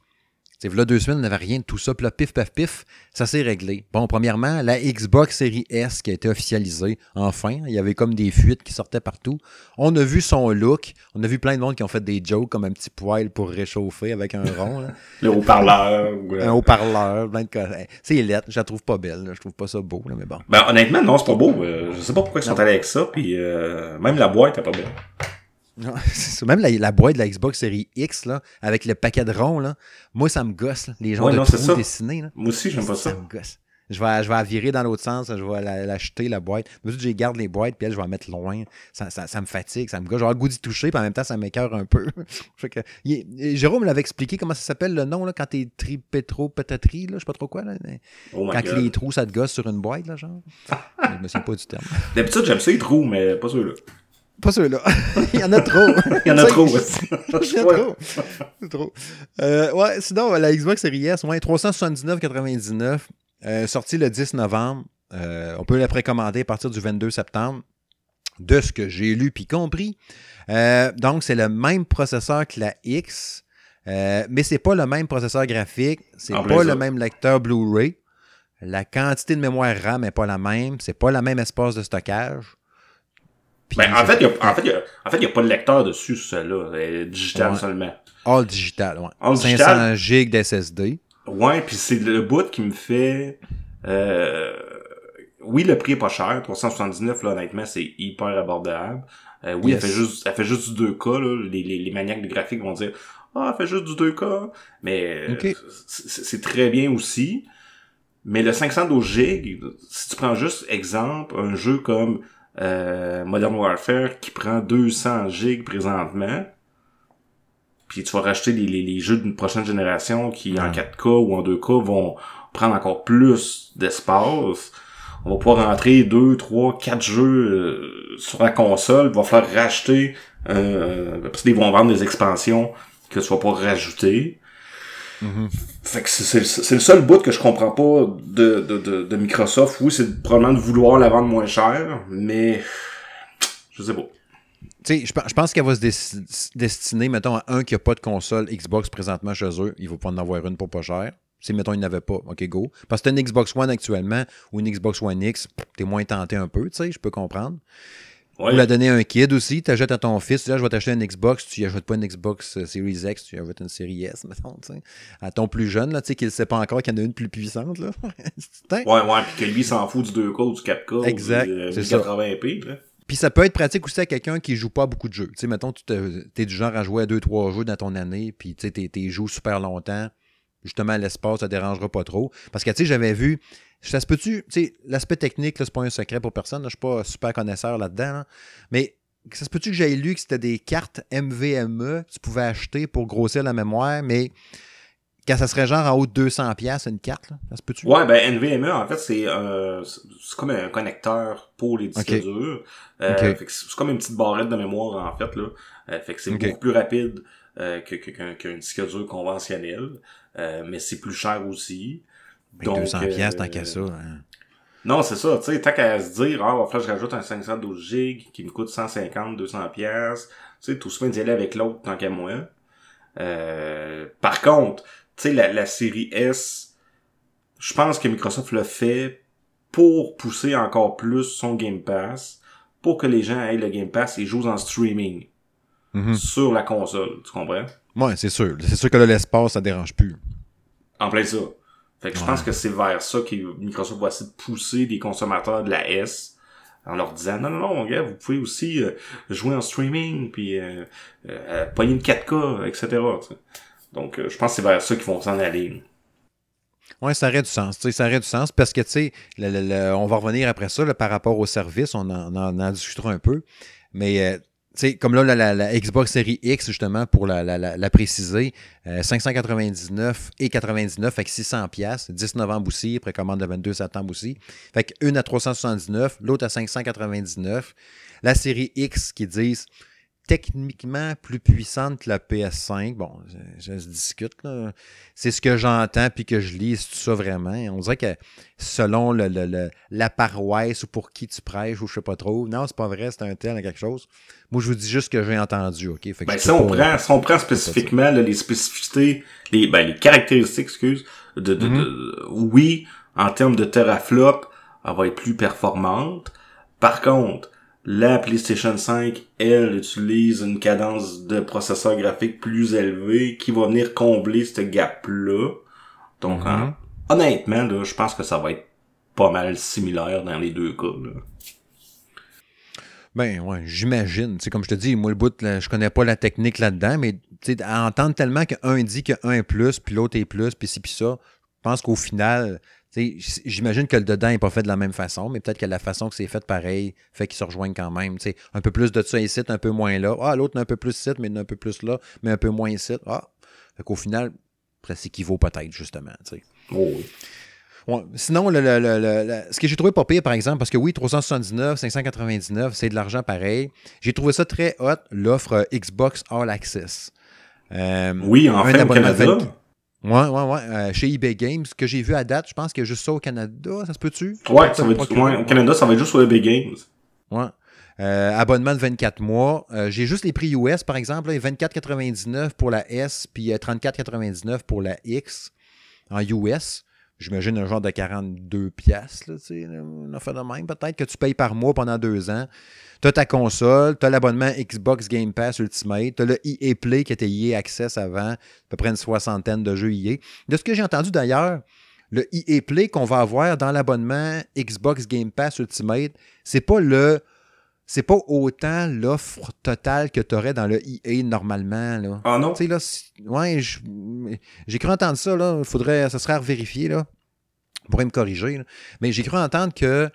là deux semaines, on n'avait rien de tout ça. Puis là, pif, paf, pif, ça s'est réglé. Bon, premièrement, la Xbox Series S qui a été officialisée, enfin. Il y avait comme des fuites qui sortaient partout. On a vu son look. On a vu plein de monde qui ont fait des jokes comme un petit poil pour réchauffer avec un rond. Le haut-parleur. Un haut-parleur. C'est lettre. Je la trouve pas belle. Je trouve pas ça beau, mais bon. Ben, honnêtement, non, c'est pas beau. Euh, je sais pas pourquoi ils sont allés avec ça. Puis euh, même la boîte est pas belle. Même la, boîte de la Xbox Series X, là, avec le paquet de ronds, là, moi, ça me gosse. Les gens de trous dessinés. Là. Moi aussi, j'aime pas ça. Ça me gosse. Je vais, je vais la virer dans l'autre sens, je vais l'acheter, la, boîte. Mais je garde les boîtes, puis elle, je vais la mettre loin. Ça, ça, me fatigue, ça me gosse. J'ai le goût d'y toucher, puis en même temps, ça m'écœure un peu. que, Jérôme l'avait expliqué comment ça s'appelle le nom, là, quand t'es tripétro pétaterie, là, je sais pas trop quoi. Là, oh quand les trous, ça te gosse sur une boîte, là, genre. je me souviens pas du terme. D'habitude, j'aime ça les trous, mais pas ceux-là. Pas ceux-là. Il y en a trop. Il y en a trop aussi. Il y en a trop. trop. Euh, ouais, sinon, la Xbox Series S, ouais, 379,99. Euh, sorti le 10 novembre. Euh, on peut la précommander à partir du 22 septembre. De ce que j'ai lu puis compris. Euh, donc, c'est le même processeur que la X. mais c'est pas le même processeur graphique. C'est pas le même lecteur Blu-ray. La quantité de mémoire RAM n'est pas la même. C'est pas la même espace de stockage. Ben, en, fait, il y a, en, fait, en fait, il n'y a pas de lecteur dessus, celui-là. digital seulement. All digital, ouais. All 500 GB d'SSD. Ouais, puis c'est le bout qui me fait... Euh, oui, le prix est pas cher. 379, là, honnêtement, c'est hyper abordable. Euh, oui, elle fait juste elle fait juste du 2K. Là. Les, les, les maniaques de graphique vont dire « Ah, elle fait juste du 2K. » Mais euh, c'est très bien aussi. Mais le 512 GB, si tu prends juste exemple, un jeu comme euh, Modern Warfare qui prend 200 gigs présentement. Puis tu vas racheter les, les, jeux d'une prochaine génération qui, en 4K ou en 2K, vont prendre encore plus d'espace. On va pouvoir rentrer 2, 3, 4 jeux euh, sur la console. Il va falloir racheter, euh, parce qu'ils vont vendre des expansions que tu vas pas rajouter. Mm-hmm. Fait que c'est le seul bout que je comprends pas de, de, de, Microsoft. Oui, c'est probablement de vouloir la vendre moins cher, mais je sais pas. Je pense qu'elle va se destiner, mettons, à un qui n'a pas de console Xbox présentement chez eux. Il va pas en avoir une pour pas cher. Si, mettons, il n'avait pas, OK, go. Parce que tu as une Xbox One actuellement ou une Xbox One X, tu es moins tenté un peu, tu sais, je peux comprendre. Ouais. Ou la donner à un kid aussi. Tu achètes à ton fils, là, je vais t'acheter une Xbox, tu n'achètes pas une Xbox euh, Series X, tu achètes une Series S, mettons. À ton plus jeune, là, tu sais, qu'il ne sait pas encore qu'il y en a une plus puissante, là. ouais, ouais, puis que lui s'en fout du 2K ou du 4K exact, ou du, 80p, là. Puis ça peut être pratique aussi à quelqu'un qui joue pas beaucoup de jeux. Tu sais, mettons, tu es du genre à jouer à 2-3 jeux dans ton année, puis tu sais, joues super longtemps. Justement, l'espace, ça dérangera pas trop. Parce que, tu sais, j'avais vu, ça se peut-tu, tu sais, l'aspect technique, c'est pas un secret pour personne, je suis pas super connaisseur là-dedans, mais ça se peut-tu que j'aille lu que c'était des cartes MVME que tu pouvais acheter pour grossir la mémoire, mais quand ça serait genre en haut de 200$ une carte, là, ça se peut-tu? Ouais, ben NVMe, en fait, c'est euh, comme un connecteur pour les disques durs. Euh, c'est comme une petite barrette de mémoire, en fait. là. Euh, fait que c'est beaucoup plus rapide euh, qu'un disque dur conventionnel. mais c'est plus cher aussi. Donc, 200 pièces tant qu'à ça. Hein. Non, c'est ça, tu sais, tant qu'à se dire, ah, que je rajoute un 512 gigs qui me coûte 150, 200 pièces, tu sais, tout ça, d'y aller avec l'autre tant qu'à moi. Euh, par contre, tu sais, la, la série S, je pense que Microsoft le fait pour pousser encore plus son Game Pass, pour que les gens aient le Game Pass et jouent en streaming mm-hmm. sur la console, tu comprends? Ouais, c'est sûr. C'est sûr que là, l'espace, ça dérange plus. En plein ça. Fait que je pense que c'est vers ça que Microsoft va essayer de pousser les consommateurs de la S en leur disant non non non gars vous pouvez aussi euh, jouer en streaming puis euh, euh, pogner une 4K etc donc je pense que c'est vers ça qu'ils vont s'en aller oui, ça aurait du sens. Ça aurait du sens parce que, tu sais, on va revenir après ça par rapport au service, on en, on en discutera un peu. Mais sais, comme là, la, Xbox Series X, justement, pour la, préciser, 599 euh, et 99 avec 600 pièces 10 novembre aussi, précommande le 22 septembre aussi. Fait qu'une à 379, l'autre à 599. La série X qui disent techniquement plus puissante que la PS5. Bon, je, se discute. C'est ce que j'entends puis que je lis, c'est tout ça vraiment? On dirait que selon le, la paroisse ou pour qui tu prêches ou je sais pas trop. Non, c'est pas vrai, c'est un tel quelque chose. Moi, je vous dis juste que j'ai entendu, OK? ben, si, on prend, si on prend spécifiquement les spécificités, les, ben, les caractéristiques, excuse, de, de, mm-hmm. oui, en termes de teraflop, elle va être plus performante. Par contre, la PlayStation 5, elle, utilise une cadence de processeur graphique plus élevée qui va venir combler ce gap-là. Donc, mm-hmm. honnêtement, là, je pense que ça va être pas mal similaire dans les deux cas. Là. Ben ouais, j'imagine. C'est comme je te dis, moi le bout, je connais pas la technique là-dedans, mais à entendre tellement qu'un dit qu'un est plus, puis l'autre est plus, puis ci, puis ça, je pense qu'au final, J'imagine que le dedans n'est pas fait de la même façon, mais peut-être que la façon que c'est fait pareil fait qu'ils se rejoignent quand même. un peu plus de ça ici, un peu moins là. Ah, l'autre un peu plus ici, mais un peu plus là, mais un peu moins ici. Ah, fait qu'au final, ça s'équivaut peut-être, justement. Oh, oui. sinon, le, ce que j'ai trouvé pas pire, par exemple, parce que oui, 379, 599, c'est de l'argent pareil. J'ai trouvé ça très hot, l'offre Xbox All Access. Euh, oui, en fait, au Canada. Ouais, ouais, ouais. Euh, chez eBay Games, ce que j'ai vu à date, je pense qu'il y a juste ça au Canada, ça se peut-tu? Ouais, ça va être, ouais, au Canada, ça va être juste sur eBay Games. Ouais. Euh, abonnement de 24 mois. Euh, j'ai juste les prix US, par exemple, 24,99 pour la S, puis 34,99 pour la X en US. J'imagine un genre de 42 pièces, là, une affaire de même. Peut-être que tu payes par mois pendant deux ans. Tu as ta console, tu as l'abonnement Xbox Game Pass Ultimate, tu as le EA Play qui était EA Access avant, à peu près une soixantaine de jeux EA. De ce que j'ai entendu d'ailleurs, le EA Play qu'on va avoir dans l'abonnement Xbox Game Pass Ultimate, c'est pas le c'est pas autant l'offre totale que tu aurais dans le EA normalement. Là. Ah non? Tu sais, là, ouais, j'ai cru entendre ça, là. Faudrait, ça serait à vérifier, là. On pourrait me corriger. Mais j'ai cru entendre que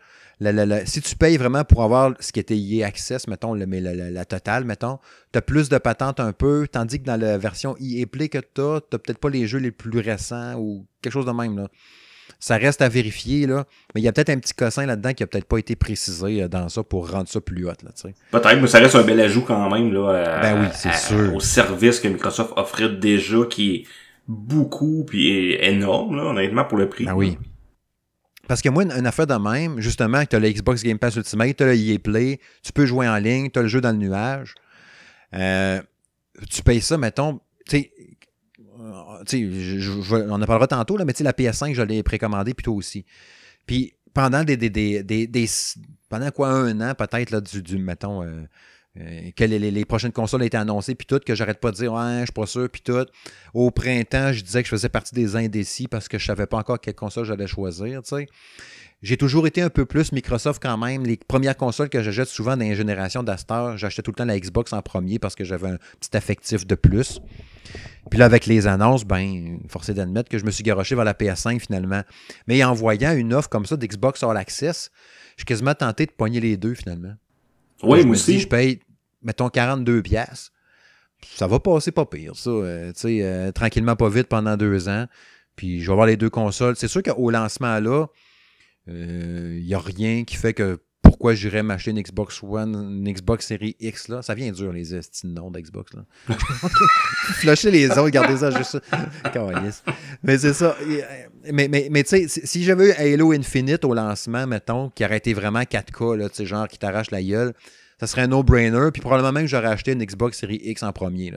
si tu payes vraiment pour avoir ce qui était EA Access, mettons, le, mais la, totale, mettons, tu as plus de patentes un peu, tandis que dans la version EA Play que tu as, tu peut-être pas les jeux les plus récents ou quelque chose de même. Là. Ça reste à vérifier, là. Mais il y a peut-être un petit cossin là-dedans qui a peut-être pas été précisé euh, dans ça pour rendre ça plus haut, là, Peut-être, mais ça reste un bel ajout quand même, là. ben oui, c'est sûr. Au service que Microsoft offrait déjà, qui est beaucoup, puis énorme, là, honnêtement, pour le prix. Ben oui. Parce que moi, une, affaire de même, justement, tu as le Xbox Game Pass Ultimate, tu as le EA Play, tu peux jouer en ligne, tu as le jeu dans le nuage. Euh, tu payes ça, mettons, tu sais, on en parlera tantôt, là, mais la PS5, je l'ai précommandé plutôt aussi. Puis pendant des, des, des, pendant quoi un an peut-être là du, du euh, euh, que les, prochaines consoles étaient annoncées, puis tout, que j'arrête pas de dire, ouais, je suis pas sûr, puis tout. Au printemps, je disais que je faisais partie des indécis parce que je savais pas encore quelle console j'allais choisir, tu. J'ai toujours été un peu plus Microsoft quand même. Les premières consoles que j'achète souvent dans les générations d'Astor, j'achetais tout le temps la Xbox en premier parce que j'avais un petit affectif de plus. Puis là, avec les annonces, ben, forcé d'admettre que je me suis garoché vers la PS5 finalement. Mais en voyant une offre comme ça d'Xbox All Access, je suis quasiment tenté de poigner les deux finalement. Oui, moi aussi. je paye mettons 42 pièces ça va passer pas pire, ça. Euh, tu sais, euh, tranquillement, pas vite pendant deux ans. Puis je vais avoir les deux consoles. C'est sûr qu'au lancement là, il euh, n'y a rien qui fait que pourquoi j'irais m'acheter une Xbox One, une Xbox Series X là? Ça vient dur les estimes noms d'Xbox là. Flasher les autres, regardez ça juste ça. mais c'est ça. Mais, mais, mais tu sais, si j'avais eu Halo Infinite au lancement, mettons, qui aurait été vraiment 4K, là, tu sais, genre qui t'arrache la gueule ça serait un no-brainer. Puis probablement même que j'aurais acheté une Xbox Series X en premier.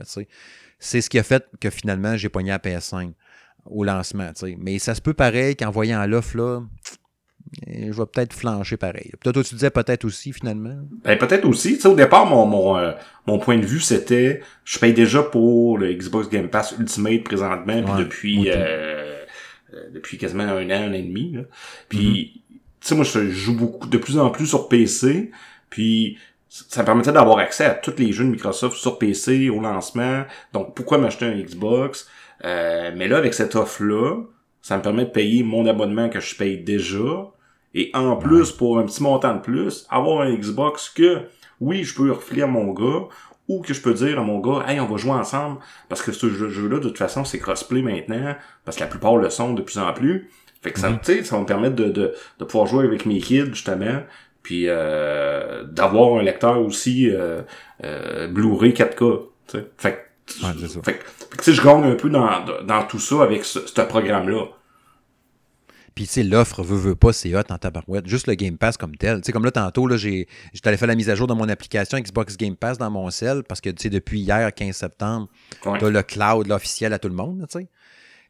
c'est ce qui a fait que finalement, j'ai pogné la PS5 au lancement. Mais ça se peut pareil qu'en voyant l'offre, là, je vais peut-être flancher pareil. Peut-être toi, tu disais peut-être aussi, finalement. Ben, peut-être aussi. au départ, mon, mon, euh, mon point de vue, c'était je paye déjà pour le Xbox Game Pass Ultimate présentement, puis depuis euh, euh, depuis quasiment un an, un an et demi. Puis, mm-hmm. tu sais, moi, je joue beaucoup, de plus en plus sur PC. Puis, ça me permettait d'avoir accès à tous les jeux de Microsoft sur PC au lancement. Donc, pourquoi m'acheter un Xbox? Euh, mais là, avec cette offre-là, ça me permet de payer mon abonnement que je paye déjà. Et en plus, pour un petit montant de plus, avoir un Xbox que, oui, je peux refiler à mon gars, ou que je peux dire à mon gars, hey, on va jouer ensemble, parce que ce jeu-là, de toute façon, c'est crossplay maintenant, parce que la plupart le sont de plus en plus. Fait que ça, mm-hmm. ça va me permettre de, de, de pouvoir jouer avec mes kids, justement, puis euh, d'avoir un lecteur aussi euh, Blu-ray 4K. Fait ouais, fait, que, je gagne un peu dans, dans tout ça avec ce, ce programme-là. Puis, tu sais, l'offre veut, veut pas, c'est hot en tabarouette. Juste le Game Pass comme tel. Tu sais, comme là, tantôt, là, j'ai, j'étais allé faire la mise à jour de mon application Xbox Game Pass dans mon cell parce que, tu sais, depuis hier, 15 septembre, t'as le cloud officiel à tout le monde, tu sais.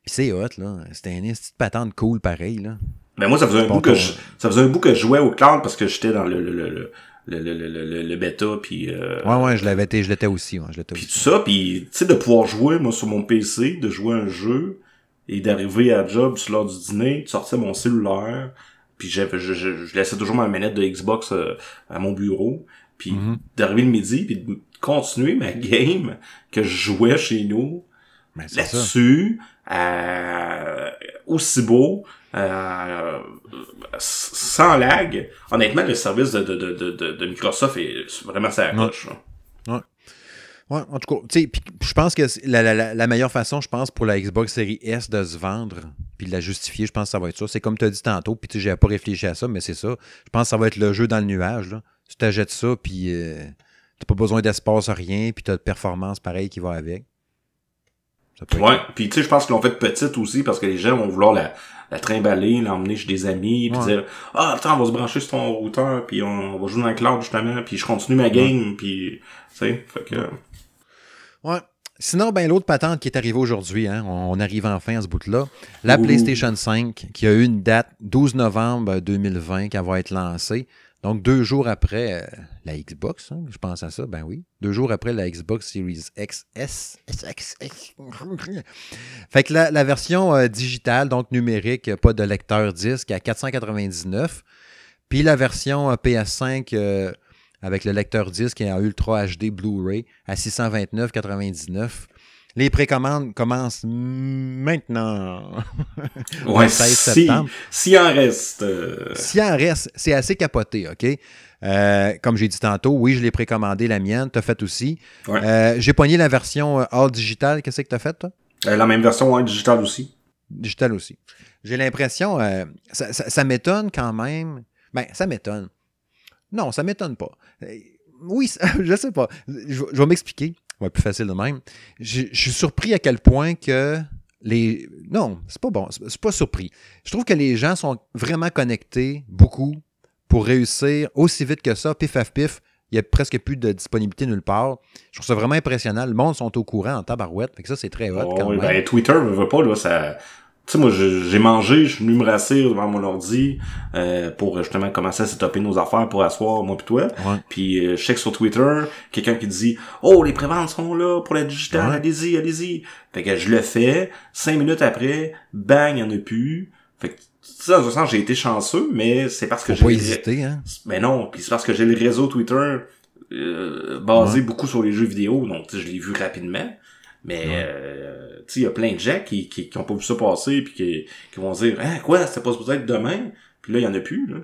Puis c'est hot, là. C'était une petite patente cool pareil, là. Ben moi, ça faisait, un bout que je, ça faisait un bout que je jouais au cloud parce que j'étais dans le, le, le, le, le, le, le, bêta puis euh, ouais ouais je l'avais été je l'étais aussi ouais, je l'étais puis tout ça puis tu sais de pouvoir jouer moi sur mon PC de jouer un jeu et d'arriver à job sur l'heure du dîner, de sortir mon cellulaire, puis je, je, je, laissais toujours ma manette de Xbox euh, à mon bureau, puis mm-hmm. d'arriver le midi, puis de continuer ma game que je jouais chez nous, ben, là-dessus, euh, aussi beau, euh, sans lag. Honnêtement, le service de, de, de, de, Microsoft est vraiment ça ouais. Ouais, en tout cas, tu sais, je pense que la, la, la, meilleure façon, je pense, pour la Xbox Series S de se vendre, puis de la justifier, je pense que ça va être ça. C'est comme tu as dit tantôt, puis tu sais, j'ai pas réfléchi à ça, mais c'est ça. Je pense que ça va être le jeu dans le nuage. Là. Tu t'achètes ça, puis euh, t'as pas besoin d'espace, rien, puis t'as de performance pareil qui va avec. Ouais, puis tu sais, je pense qu'ils l'ont fait petite aussi parce que les gens vont vouloir la, la trimballer, l'emmener chez des amis, puis dire ah attends, on va se brancher sur ton routeur, puis on, va jouer dans le cloud justement, puis je continue ma game, puis tu sais, fait que Ouais. Sinon, ben, l'autre patente qui est arrivée aujourd'hui, hein, on, arrive enfin à ce bout-là, la PlayStation 5, qui a eu une date 12 novembre 2020 qui va être lancée. Donc, deux jours après euh, la Xbox, hein, je pense à ça, ben oui. Deux jours après la Xbox Series XS. Fait que la, version euh, digitale, donc numérique, pas de lecteur disque, à 499. Puis la version euh, PS5 avec le lecteur disque et en Ultra HD Blu-ray à 629,99. Les précommandes commencent maintenant. ouais, 16 septembre. S'il en reste. Euh. S'il en reste, c'est assez capoté, OK? Euh, comme j'ai dit tantôt, oui, je l'ai précommandé, la mienne. Tu as fait aussi. Euh, j'ai pogné la version All Digital. Qu'est-ce que tu as fait, toi? la même version All Digital aussi. Digital aussi. J'ai l'impression, ça, ça m'étonne quand même. Ben, ça m'étonne. Non, ça m'étonne pas. Euh, oui, je sais pas. Je, vais m'expliquer. Plus facile de même. Je, suis surpris à quel point que les. Non, c'est pas bon. C'est pas surpris. Je trouve que les gens sont vraiment connectés beaucoup pour réussir aussi vite que ça. Pif, paf, pif. Il n'y a presque plus de disponibilité nulle part. Je trouve ça vraiment impressionnant. Le monde sont au courant en tabarouette. Fait que ça, c'est très hot. Oh, ben, Twitter ne veut pas, là, ça, tu sais, moi, j'ai mangé, je suis venu me rassurer devant mon ordi euh, pour justement commencer à setuper nos affaires pour asseoir, moi pis toi. Puis euh, je check sur Twitter, quelqu'un qui dit « Oh, les préventes sont là pour la digitale, allez-y, allez-y. » Fait que je le fais, cinq minutes après, bang, il n'y en a plus. Fait que ça, dans un sens, j'ai été chanceux, mais c'est parce que j'ai... pas hésiter, hein? Mais non, puis c'est parce que j'ai le réseau Twitter euh, basé beaucoup sur les jeux vidéo, donc je l'ai vu rapidement. Mais euh, tu sais, il y a plein de gens qui, qui, qui ont pas vu ça passer puis qui, qui vont dire Hein, quoi, c'était pas supposé être demain? Puis là, il y en a plus, là.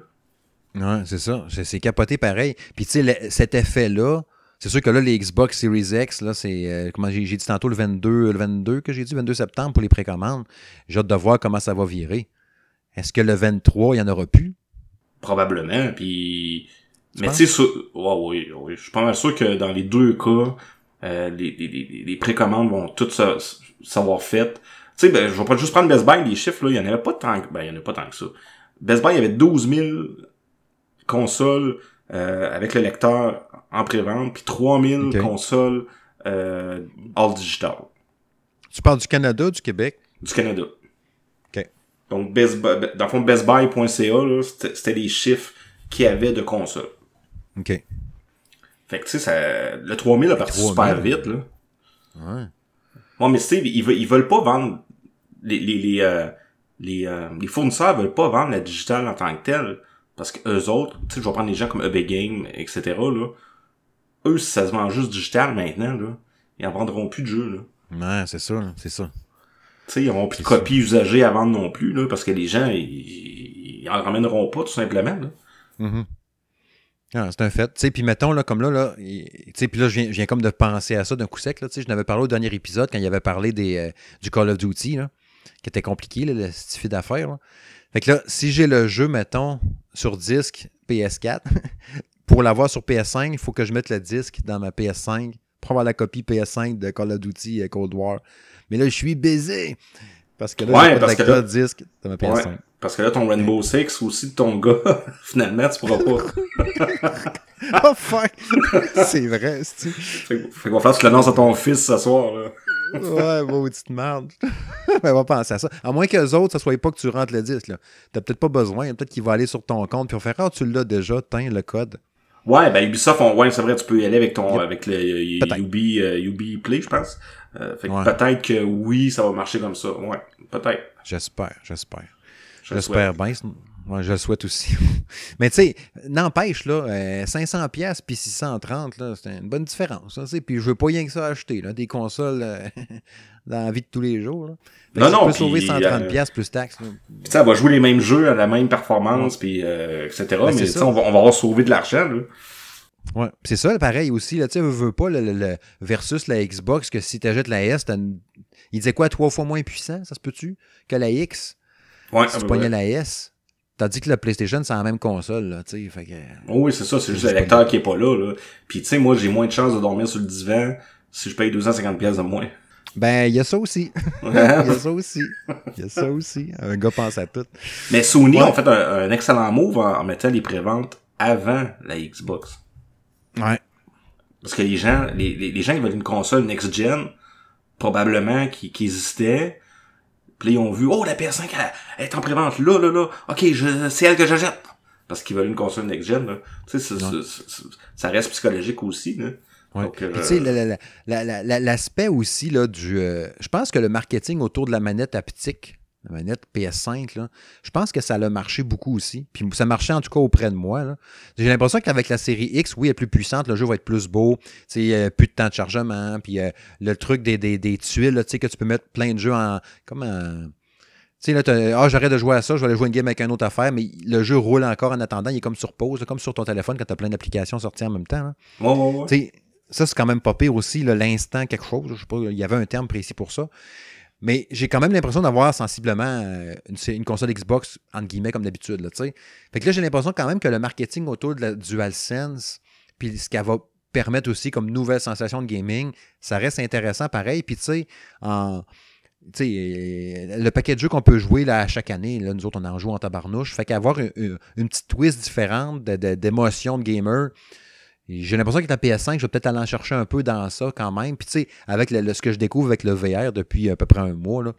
Ouais, c'est ça. C'est capoté pareil. Puis tu sais, cet effet-là, c'est sûr que là, les Xbox Series X, là, c'est, euh, comment j'ai dit tantôt, le 22, le 22 que j'ai dit, 22 septembre pour les précommandes. J'ai hâte de voir comment ça va virer. Est-ce que le 23, il y en aura plus? Probablement, puis... Mais tu sais, oui, oui, je suis pas mal sûr que dans les deux cas, euh, les, les, les, précommandes vont toutes savoir faites. Tu sais, ben, je vais pas juste prendre Best Buy, les chiffres, là, il y en avait pas tant que, ben, il y en a pas tant que ça. Best Buy, il y avait 12 000 consoles euh, avec le lecteur en pré-vente, puis 3 000 consoles euh, all digital. Tu parles du Canada ou du Québec? Du Canada. OK. Donc, Best Buy, dans le fond, bestbuy.ca, c'était les chiffres qu'il y avait de consoles. OK. Fait que, tu sais, ça... le 3000 a parti super vite, là. Ouais. Bon, mais Steve, ils, veulent, ils veulent pas vendre... Les, les, les, euh, les, euh, les fournisseurs veulent pas vendre la digitale en tant que telle. Parce que eux autres, tu sais, je vais prendre des gens comme EB Game, etc., là. Eux, si ça se vend juste digital maintenant, là, ils en vendront plus de jeux, là. Ouais, c'est ça, c'est ça. Tu sais, ils n'auront plus de copies usagées à vendre non plus, là, parce que les gens, ils, ils en ramèneront pas, tout simplement, là. Mm ah, c'est un fait. Puis mettons, là, comme là, là, tu sais, puis là, je viens, comme de penser à ça d'un coup sec, là, je n'avais parlé au dernier épisode quand il avait parlé des, euh, du Call of Duty, là, qui était compliqué, là, le stifi d'affaires, Fait que là, si j'ai le jeu, mettons, sur disque, PS4. pour l'avoir sur PS5, il faut que je mette le disque dans ma PS5 pour avoir la copie PS5 de Call of Duty Cold War. Mais là, je suis baisé. Parce que là, ouais, j'ai pas que là, disque dans ma PS5. Ouais, parce que là, ton Rainbow Six aussi de ton gars, finalement, tu pourras pas. oh fuck! c'est vrai, c'est Fait, fait qu'on va faire que tu l'annonces à ton fils ce soir, là. ouais, petite merde. Mais on va penser à ça. À moins qu'eux autres, ça soit pas que tu rentres le disque, là. T'as peut-être pas besoin. Peut-être qu'il va aller sur ton compte puis faire Ah, tu l'as déjà, tiens, le code. Ouais, ben Ubisoft, on, ouais, c'est vrai, tu peux y aller avec ton, avec le Ubi, uh, Ubi Play, je pense. Euh, fait que ouais. peut-être que oui, ça va marcher comme ça. Ouais, peut-être. J'espère, j'espère. J'espère bien. Je le souhaite aussi. Mais tu sais, n'empêche, là, euh, 500 pièces puis 630, là, c'est une bonne différence. Hein, puis je veux pas rien que ça acheter, là, des consoles euh, dans la vie de tous les jours. Là. non, non, peux sauver 130 pièces plus taxes. Puis ça va jouer les mêmes jeux à la même performance, puis euh, etc. Ben, mais ça. On, va, on va avoir sauvé de l'argent. Là. Ouais, c'est ça, pareil aussi. Là, tu sais, veux pas le, le, versus la Xbox que si tu achètes la S, une... il disait quoi, trois fois moins puissant, ça se peut-tu, que la X? Ouais, si tu pognais la S. Tandis que la PlayStation, c'est la même console, là, tu sais. Fait que... Oh oui, c'est ça, c'est juste le lecteur qui est pas là, là. Puis, tu sais, moi, j'ai moins de chances de dormir sur le divan si je paye 250 pièces de moins. Ben, il y a ça aussi. Il y a ça aussi. Il y a ça aussi. Un gars pense à tout. Mais Sony ouais. ont fait un, un, excellent move en, en mettant les préventes avant la Xbox. Ouais. Parce que les gens, les, les, les gens qui veulent une console next-gen, probablement qui, qui existait, puis ils ont vu, oh, la PS5, elle, est en prévente, là, là, là. OK, je, c'est elle que j'achète. Parce qu'ils veulent une console next-gen. Tu sais, ça reste psychologique aussi, là. Ouais. Donc, euh... tu sais, l'aspect aussi, là, du... Euh, je pense que le marketing autour de la manette haptique, la manette PS5, là, je pense que ça a marché beaucoup aussi. Puis ça marchait en tout cas auprès de moi. J'ai l'impression qu'avec la série X, oui, elle est plus puissante, le jeu va être plus beau, euh, plus de temps de chargement, puis euh, le truc des, des, des tuiles, là, que tu peux mettre plein de jeux en. Comme en tu sais, là, ah, j'arrête de jouer à ça, je vais aller jouer une game avec une autre affaire, mais le jeu roule encore en attendant, il est comme sur pause, comme sur ton téléphone quand tu as plein d'applications sorties en même temps. Là. Ouais, ouais, ouais. Ça, c'est quand même pas pire aussi, l'instant quelque chose. Je sais pas, il y avait un terme précis pour ça. Mais j'ai quand même l'impression d'avoir sensiblement euh, une, console Xbox, entre guillemets, comme d'habitude. Là, fait que là, j'ai l'impression quand même que le marketing autour de la DualSense, puis ce qu'elle va permettre aussi comme nouvelle sensation de gaming, ça reste intéressant pareil. Puis tu sais, sais, le paquet de jeux qu'on peut jouer là, chaque année, là, nous autres, on en joue en tabarnouche. Fait qu'avoir une, petite twist différente d'émotion de gamer, j'ai l'impression que la PS5, je vais peut-être aller en chercher un peu dans ça quand même. Puis tu sais, avec le, le, ce que je découvre avec le VR depuis à peu près un mois, là,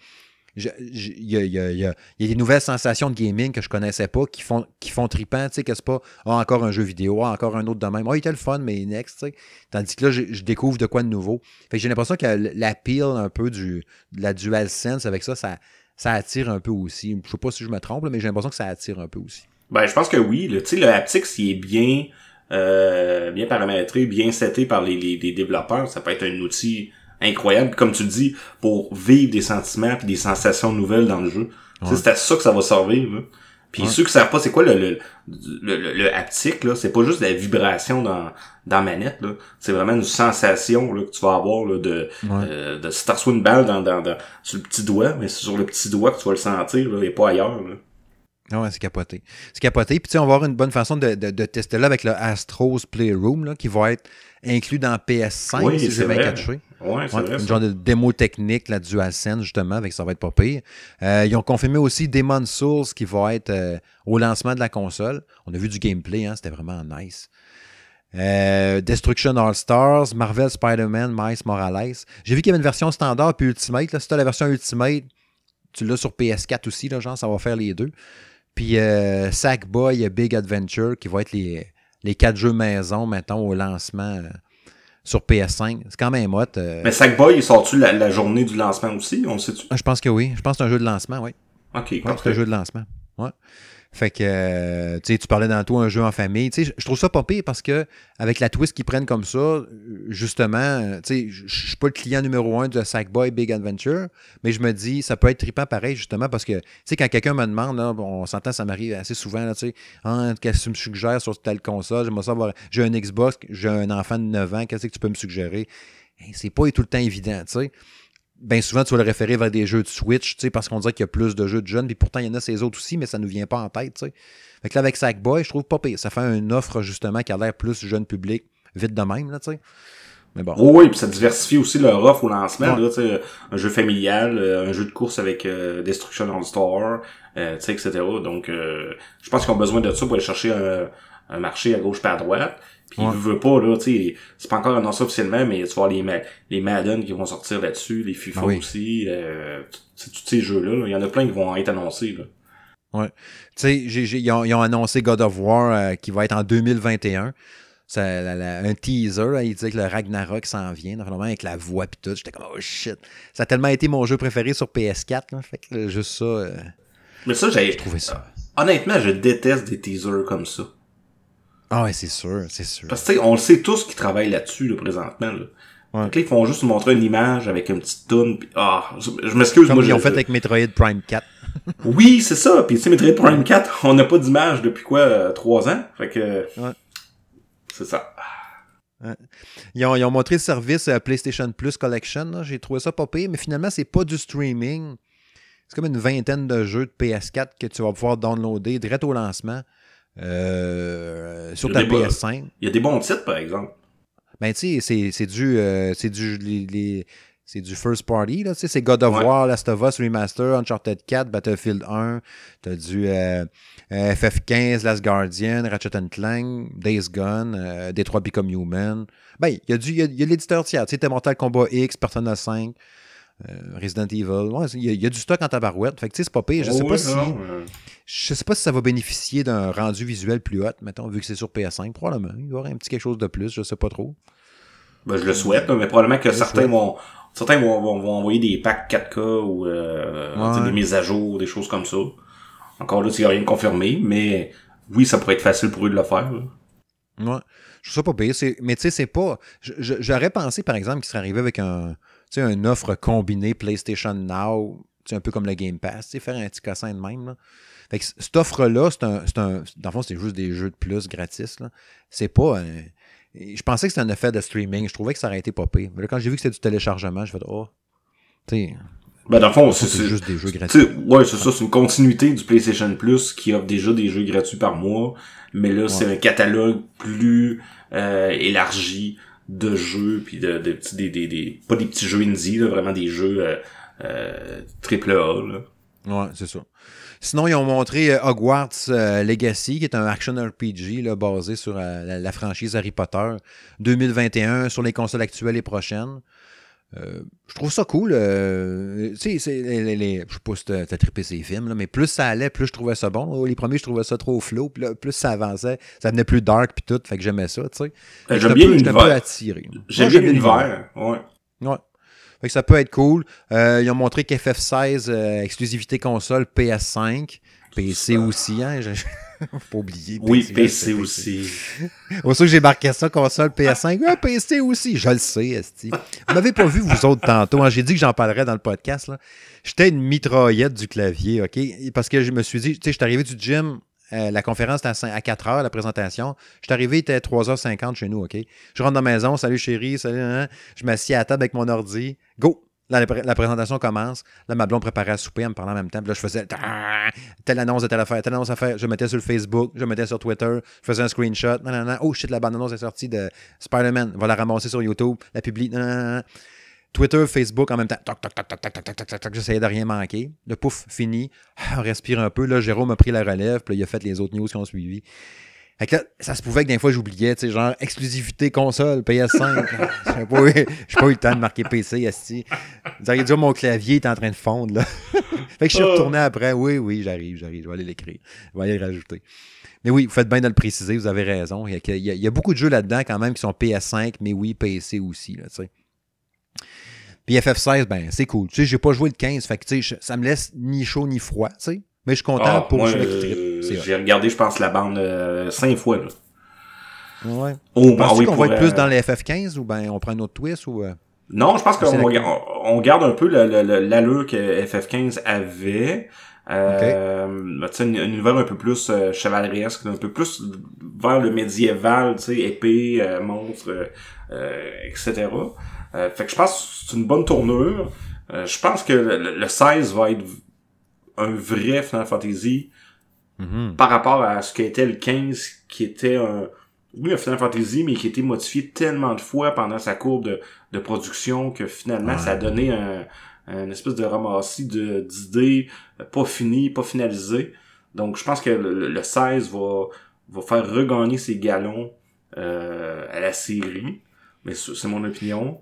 il y a, y, a, y a, des nouvelles sensations de gaming que je connaissais pas qui font, qui font trippant, tu sais, que c'est pas ah, encore un jeu vidéo, ah, encore un autre de même. Ah, il était le fun, mais next, tu sais. Tandis que là, je, découvre de quoi de nouveau. Fait que j'ai l'impression que l'appeal un peu du, de la DualSense avec ça, ça, attire un peu aussi. Je sais pas si je me trompe, mais j'ai l'impression que ça attire un peu aussi. Ben, je pense que oui. Sais, le haptic, s'il est bien euh, bien paramétré, bien seté par les, les, les, développeurs, ça peut être un outil incroyable, comme tu dis, pour vivre des sentiments et des sensations nouvelles dans le jeu. Ouais. C'est à ça que ça va servir. Là. Puis ouais. ceux qui savent pas c'est quoi le, le, le, le, le haptique, là, c'est pas juste la vibration dans, dans la manette, là. C'est vraiment une sensation là, que tu vas avoir là, de, ouais. euh, de si une balle dans, dans, dans, sur le petit doigt, mais c'est sur le petit doigt que tu vas le sentir là, et pas ailleurs. Là. Ah ouais, c'est capoté. C'est capoté. Puis, tu sais, on va avoir une bonne façon de, de, de tester là avec le Astros Playroom, là, qui va être inclus dans PS5, oui, si j'ai bien catché. Ouais, c'est ouais, vrai. Une genre de démo technique, la DualSense, justement, avec ça va être pas pire. Euh, ils ont confirmé aussi Demon Souls qui va être euh, au lancement de la console. On a vu du gameplay, hein, c'était vraiment nice. Euh, Destruction All Stars, Marvel Spider-Man, Miles Morales. J'ai vu qu'il y avait une version standard puis Ultimate. Là, si tu la version Ultimate, tu l'as sur PS4 aussi, là, genre, ça va faire les deux. Puis euh, Sackboy Big Adventure, qui va être les, les quatre jeux maison, mettons, au lancement euh, sur PS5. C'est quand même hot. Euh... Mais Sackboy, il sort-tu la, la, journée du lancement aussi? On sait-tu? Ah, je pense que oui. Je pense que c'est un jeu de lancement, oui. OK, ouais, C'est un jeu de lancement. Ouais. Fait que, euh, tu parlais dans tout un jeu en famille. Je trouve ça pas pire parce que, avec la twist qu'ils prennent comme ça, justement, tu sais, je suis pas le client numéro un de Sackboy Big Adventure, mais je me dis, ça peut être trippant pareil, justement, parce que, quand quelqu'un me demande, on s'entend, ça m'arrive assez souvent, tu sais, ah, qu'est-ce que tu me suggères sur telle console? Savoir, j'ai un Xbox, j'ai un enfant de 9 ans, qu'est-ce que tu peux me suggérer? c'est pas tout le temps évident, tu sais. Bien souvent, tu vas le référer vers des jeux de Switch, tu sais, parce qu'on dirait qu'il y a plus de jeux de jeunes, puis pourtant, il y en a ces autres aussi, mais ça ne nous vient pas en tête, tu sais. Fait que là, avec Sackboy, je trouve pas pire. Ça fait une offre, justement, qui a l'air plus jeune public, vite de même, là, tu sais. Mais bon. oui, puis ça diversifie aussi leur offre au lancement. Là, un jeu familial, euh, un jeu de course avec euh, Destruction on Store, euh, etc. Donc, euh, je pense qu'ils ont besoin de ça pour aller chercher un, un marché à gauche pas à droite. Puis ouais. veut pas, là, tu sais, c'est pas encore annoncé officiellement, mais tu vas voir les, les Madden qui vont sortir là-dessus, les FIFA ah aussi, euh, tous ces jeux-là, il y en a plein qui vont être annoncés, là. Ouais. Tu sais, ils, ont, ils ont annoncé God of War euh, qui va être en 2021. C'est un teaser, là, il disait que le Ragnarok s'en vient, normalement avec la voix pis tout. J'étais comme oh shit. Ça a tellement été mon jeu préféré sur PS4, là, fait que juste ça. Euh, Mais ça, j'ai trouvé ça. Honnêtement, je déteste des teasers comme ça. Ah ouais, c'est sûr, c'est sûr. Parce que on le sait tous qui travaillent là-dessus là, présentement. Là. Ouais. Donc là, ils font juste montrer une image avec une petite toune. Ah, je, m'excuse. Comme moi, ils ont fait avec Metroid Prime 4. oui, c'est ça. Puis tu sais, Metroid Prime 4, on n'a pas d'image depuis quoi, euh, trois ans? Fait que ouais. c'est ça. Ouais. Ils, ont, ils, ont, montré le service euh, PlayStation Plus Collection. J'ai trouvé ça pas pire, mais finalement, c'est pas du streaming. C'est comme une vingtaine de jeux de PS4 que tu vas pouvoir downloader direct au lancement. Euh, sur ta PS5. Il y a des bons titres, par exemple. Ben, tu sais, c'est du. Euh, c'est du. Les, c'est du first party, là. Tu sais, c'est God of War, Last of Us Remaster, Uncharted 4, Battlefield 1. T'as du euh, FF15, Last Guardian, Ratchet Clank, Days Gone, euh, Detroit Become Human. Ben, il y a du. Il y a, l'éditeur tiers. Tu sais, t'as Mortal Kombat X, Persona 5. Resident Evil. Il ouais, y, y, a du stock en tabarouette. Fait que, tu sais, c'est pas pire. Je sais oh, pas si. Je sais pas si ça va bénéficier d'un rendu visuel plus haut, mettons, vu que c'est sur PS5, probablement. Il y aura un petit quelque chose de plus, je sais pas trop. Ben, je le souhaite, mais probablement que certains vont, certains vont, vont, envoyer des packs 4K ou euh, des mises à jour, des choses comme ça. Encore là, il n'y a rien de confirmé, mais oui, ça pourrait être facile pour eux de le faire. Là. Ouais. Je sais pas pire. Mais tu sais, c'est pas. J'aurais pensé, par exemple, qu'il serait arrivé avec un, une offre combinée PlayStation Now, un peu comme le Game Pass, faire un petit cassin de même. Là. Fait que cette offre-là, c'est un, un. Dans le fond, c'est juste des jeux de plus gratis. C'est pas un. Je pensais que c'était un effet de streaming. Je trouvais que ça aurait été pas pire. Mais là, quand j'ai vu que c'était du téléchargement, je fait Oh. Tu sais. Ben, dans le fond, c'est juste des jeux gratuits. Ouais, c'est ça. C'est une continuité du PlayStation Plus qui offre déjà des jeux gratuits par mois. Mais là, c'est un catalogue plus euh, élargi de jeux. Puis de, de, des, des, des, pas des petits jeux indie, là, vraiment des jeux euh, euh, triple A. Là. Ouais, c'est ça. Sinon, ils ont montré euh, Hogwarts euh, Legacy, qui est un action RPG là, basé sur euh, la, franchise Harry Potter 2021 sur les consoles actuelles et prochaines. je trouve ça cool. tu sais, les, les, je sais pas si t'as trippé ces films, là, mais plus ça allait, plus je trouvais ça bon. Les premiers, je trouvais ça trop flow. Puis plus ça avançait, ça devenait plus dark puis tout. Fait que j'aimais ça, tu sais. J'aime bien l'univers. J'aime bien l'univers, ouais. Ouais. Fait que ça peut être cool. Euh, ils ont montré qu'FF16, euh, exclusivité console PS5. PC aussi, hein? Faut pas oublier. oui, PC, aussi. Au que j'ai marqué ça, console PS5. Ah, PC aussi. Je le sais, Esti. Vous m'avez pas vu, vous autres, tantôt. Hein? J'ai dit que j'en parlerais dans le podcast. J'étais une mitraillette du clavier, OK? Parce que je me suis dit, tu sais, je suis arrivé du gym euh, la conférence était à 4 heures, la présentation. Je suis arrivé, il était 3h50 chez nous, OK? Je rentre dans la maison, salut chérie, salut, hein, hein. je m'assieds à table avec mon ordi. Go! La, présentation commence. Là, ma blonde préparait à souper, elle me parlait en même temps. Là, je faisais telle annonce de telle affaire, telle annonce à faire. Je mettais sur Facebook, je mettais sur Twitter, je faisais un screenshot. Oh shit, la bande annonce est sortie de Spider-Man. Va la ramasser sur YouTube, la publie. Twitter, Facebook en même temps. Toc, toc, toc, toc, toc, toc, toc, toc, J'essayais de rien manquer. Le pouf, fini. On respire un peu. Là, Jérôme a pris la relève. Puis là, il a fait les autres news qui ont suivi. Fait que là, ça se pouvait que des fois, j'oubliais, tu sais, genre, exclusivité console, PS5. J'ai pas, eu, pas eu le temps de marquer PC, esti. Vous auriez dit, mon clavier est en train de fondre, là. fait que je suis retourné après. Oui, oui, j'arrive, j'arrive. Je vais aller l'écrire. Je vais aller le rajouter. Mais oui, vous faites bien de le préciser, vous avez raison. Il y a, il y a beaucoup de jeux là-dedans, quand même, qui sont PS5, mais oui, PC aussi, là, tu sais. Puis FF16, ben, c'est cool. Tu sais, j'ai pas joué le 15, fait que, tu sais, ça me laisse ni chaud ni froid, tu sais. Mais je suis content ah, pour moi, euh, J'ai regardé, je pense, la bande euh, cinq fois, là. Ouais. Oh, oui, qu'on va être plus dans les FF15 ou ben on prend un autre twist ou. Euh? Non, je pense qu'on on garde un peu l'allure que FF15 avait. Euh, okay. nouvelle un peu plus euh, chevaleresque, un peu plus vers le médiéval, tu sais, épée, euh, monstre, etc. Euh, fait que je pense que c'est une bonne tournure. Euh, je pense que le, 16 va être un vrai Final Fantasy mm-hmm. par rapport à ce qu'était le 15, qui était un, oui, un Final Fantasy, mais qui a été modifié tellement de fois pendant sa courbe de, de production que finalement, ça a donné un, un espèce de ramassis d'idées pas finies, pas finalisées. Donc, je pense que le, 16 va, va faire regagner ses galons euh, à la série. Mais c'est mon opinion.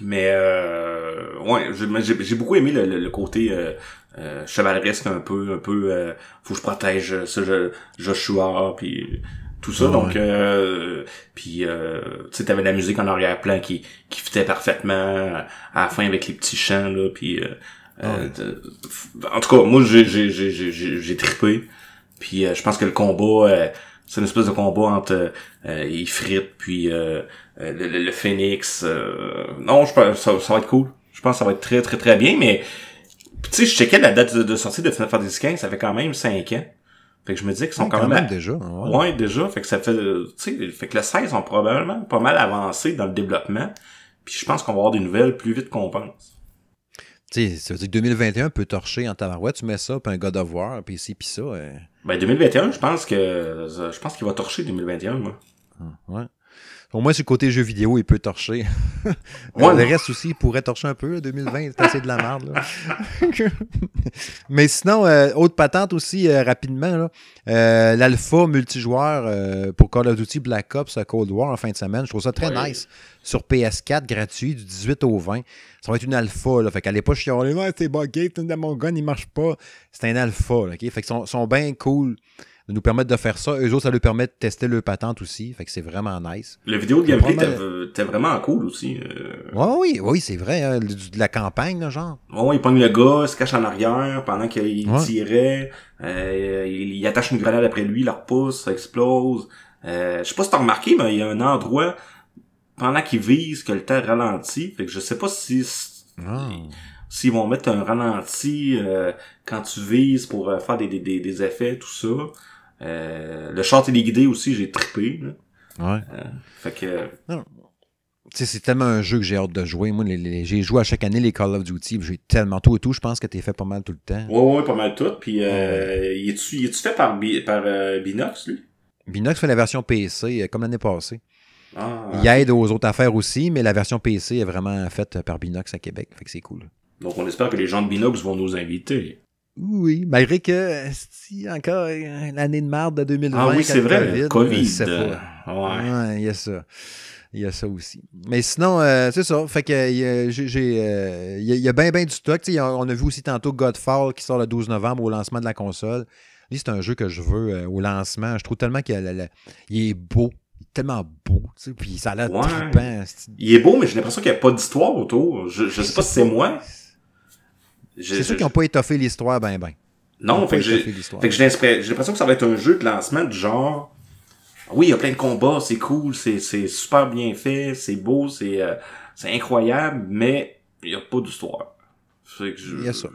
Mais euh, ouais, j'ai beaucoup aimé le, côté euh, euh, chevaleresque un peu, un peu euh, faut que je protège ce Joshua puis tout ça. donc euh, puis euh, tu sais t'avais la musique en arrière-plan qui qui fitait parfaitement à la fin avec les petits chants là puis en tout cas moi j'ai j'ai j'ai j'ai trippé. Puis je pense que le combat c'est une espèce de combat entre euh, Ifrit puis euh, euh le, le, Phoenix. Euh, non, je pense ça, ça va être cool. Je pense que ça va être très très très bien, mais tu sais, je checkais la date de, sortie de Final Fantasy XV, ça fait quand même 5 ans. Fait que je me dis qu'ils sont quand, même, déjà. Ouais. déjà, fait que ça fait tu sais, fait que le 16 ont probablement pas mal avancé dans le développement. Puis je pense qu'on va avoir des nouvelles plus vite qu'on pense. Tu sais, ça veut dire que 2021 peut torcher en tabarouette, tu mets ça, puis un God of War, puis ici, puis ça. Ben 2021, je pense que je pense qu'il va torcher 2021, moi. Ah, ouais. Au moins, sur le côté jeu vidéo, il peut torcher. le reste aussi, il pourrait torcher un peu. 2020, c'est assez de la merde. Mais sinon, euh, autre patente aussi, euh, rapidement, euh, l'alpha multijoueur pour Call of Duty Black Ops Cold War en fin de semaine. Je trouve ça très nice. Sur PS4, gratuit, du 18 au 20. Ça va être une alpha. Là. Fait qu'allez pas chialer, ouais, c'est buggé, mon gun, il marche pas. C'est un alpha. Là, Fait qu'ils sont, sont bien cool de nous permettre de faire ça. Eux autres, ça leur permet de tester leur patente aussi. Fait que c'est vraiment nice. Le vidéo de gameplay était vraiment cool aussi. Euh... oui, oui, c'est vrai. Hein, de, la campagne, genre. Ouais, il pogne le gars, il se cache en arrière pendant qu'il tirait. Euh, il, attache une grenade après lui, il la repousse, ça explose. Euh, je sais pas si t'as remarqué, mais il y a un endroit pendant qu'il vise que le temps ralentit. Fait que je sais pas si... Ah. S'ils vont mettre un ralenti euh, quand tu vises pour euh, faire des, des, des, effets, tout ça. Euh, le chant téléguidé aussi, j'ai trippé. Ouais. fait que. c'est tellement un jeu que j'ai hâte de jouer. Moi, j'ai joué à chaque année les Call of Duty. J'ai tellement tout et tout. Je pense que t'es fait pas mal tout le temps. Ouais, ouais, pas mal tout. Puis, euh, il est-tu fait par, par Binox, lui? Binox fait la version PC, comme l'année passée. Ah, il aide aux autres affaires aussi, mais la version PC est vraiment faite par Binox à Québec. Fait que c'est cool. Donc, on espère que les gens de Binox vont nous inviter. Oui, malgré que, si encore l'année de mars de 2020. Ah oui, c'est vrai, le COVID. Ouais. il y a ça. Il y a ça aussi. Mais sinon, euh, c'est ça. Fait que euh, euh, il y a bien, bien du stock. on a vu aussi tantôt Godfall qui sort le 12 novembre au lancement de la console. Lui, c'est un jeu que je veux au lancement. Je trouve tellement qu'il est beau tellement beau, tu sais, puis ça a l'air ouais. Il est beau, mais j'ai l'impression qu'il n'y a pas d'histoire autour. Je, je sais pas si c'est moi. C'est sûr qu'ils n'ont pas étoffé l'histoire ben ben. Non, fait que, j'ai, l'impression que ça va être un jeu de lancement du genre. Oui, il y a plein de combats, c'est cool, c'est, super bien fait, c'est beau, c'est, euh, c'est incroyable, mais il n'y a pas d'histoire. il y a ça.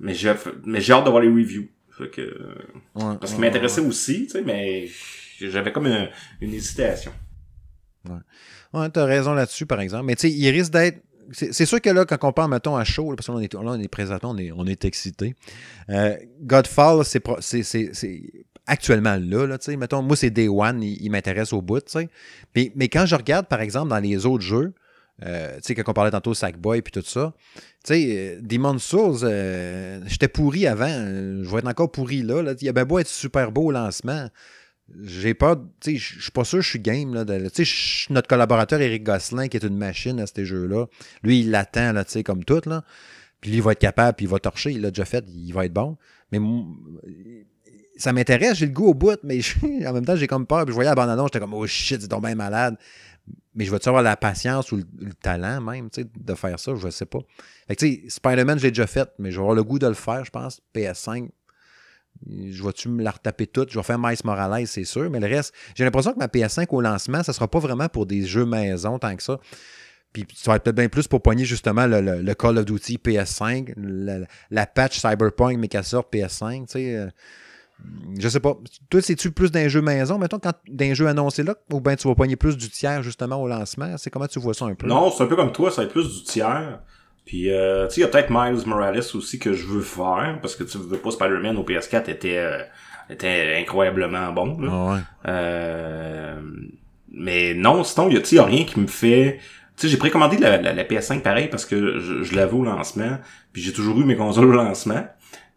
Mais j'ai, mais j'ai hâte de voir les reviews. Fait que, parce qu'il m'intéressait aussi, tu sais, mais j'avais comme une, une hésitation. Ouais, t'as raison là-dessus, par exemple. Mais tu sais, il risque d'être c'est sûr que là, quand on parle, mettons, à chaud, parce est, là, on est présentement, on est, on est excité. Euh, Godfall, c'est actuellement là, là tu sais, mettons, moi, c'est Day One, il, m'intéresse au bout, tu sais. Mais, mais, quand je regarde, par exemple, dans les autres jeux, euh, tu sais, quand on parlait tantôt Sackboy puis tout ça, tu sais, euh, Demon's Souls, j'étais pourri avant, je vais être encore pourri là, là. Il a bien beau être super beau au lancement j'ai pas, tu sais, je suis pas sûr je suis game. Là, tu sais, notre collaborateur Eric Gosselin, qui est une machine à ces jeux-là, lui, il l'attend, là, tu sais, comme tout, là. Puis lui, il va être capable, puis il va torcher, il l'a déjà fait, il va être bon. Mais ça m'intéresse, j'ai le goût au bout, mais en même temps, j'ai comme peur. Puis je voyais la bande j'étais comme, oh shit, c'est donc bien malade. Mais je vais-tu avoir la patience ou le, talent même, tu sais, de faire ça? Je sais pas. Fait que, tu sais, Spider-Man, je l'ai déjà fait, mais je vais avoir le goût de le faire, je pense. PS5, je vais-tu me la retaper toute? Je vais faire Miles Morales, c'est sûr, mais le reste, j'ai l'impression que ma PS5 au lancement, ça sera pas vraiment pour des jeux maison tant que ça. Puis ça va être peut-être bien plus pour poigner justement le, Call of Duty PS5, la, patch Cyberpunk, mais qu'elle sort PS5, tu sais. Euh, je sais pas. Toi, c'est-tu plus d'un jeu maison, mettons, quand d'un jeu annoncé là, ou bien tu vas poigner plus du tiers justement au lancement? C'est comment tu vois ça un peu? Non, c'est un peu comme toi, ça va être plus du tiers. Puis, euh, tu sais, il y a peut-être Miles Morales aussi que je veux faire, parce que tu veux pas Spider-Man au PS4 était, euh, était incroyablement bon. Là. Ah ouais. Euh, mais non, sinon, il y a, tu sais, y a rien qui me fait... Tu sais, j'ai précommandé la, la, la PS5 pareil parce que je, je l'avais au lancement, puis j'ai toujours eu mes consoles au lancement.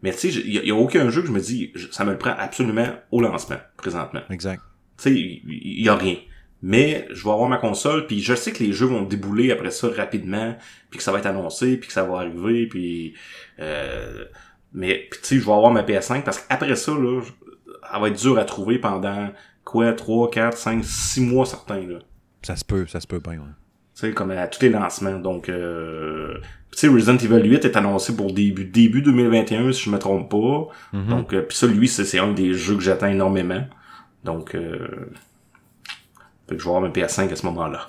Mais tu sais, il y, a- y a aucun jeu que je me dis, je- ça me le prend absolument au lancement, présentement. Exact. Tu sais, il il y, a rien. Mais je vais avoir ma console, puis je sais que les jeux vont débouler après ça rapidement, puis que ça va être annoncé, puis que ça va arriver, puis... Euh, mais, puis tu sais, je vais avoir ma PS5, parce qu'après ça, là, elle va être dure à trouver pendant, quoi, 3, 4, 5, 6 mois certains, là. Ça se peut, ça se peut bien, ouais. Tu sais, comme à tous les lancements. Donc, euh, tu sais, Resident Evil 8 est annoncé pour début, début 2021, si je me trompe pas. Mhm. Donc, euh, puis ça, lui, c'est c'est un des jeux que j'attends énormément. Donc, euh, fait que je vais avoir ma PS5 à ce moment-là.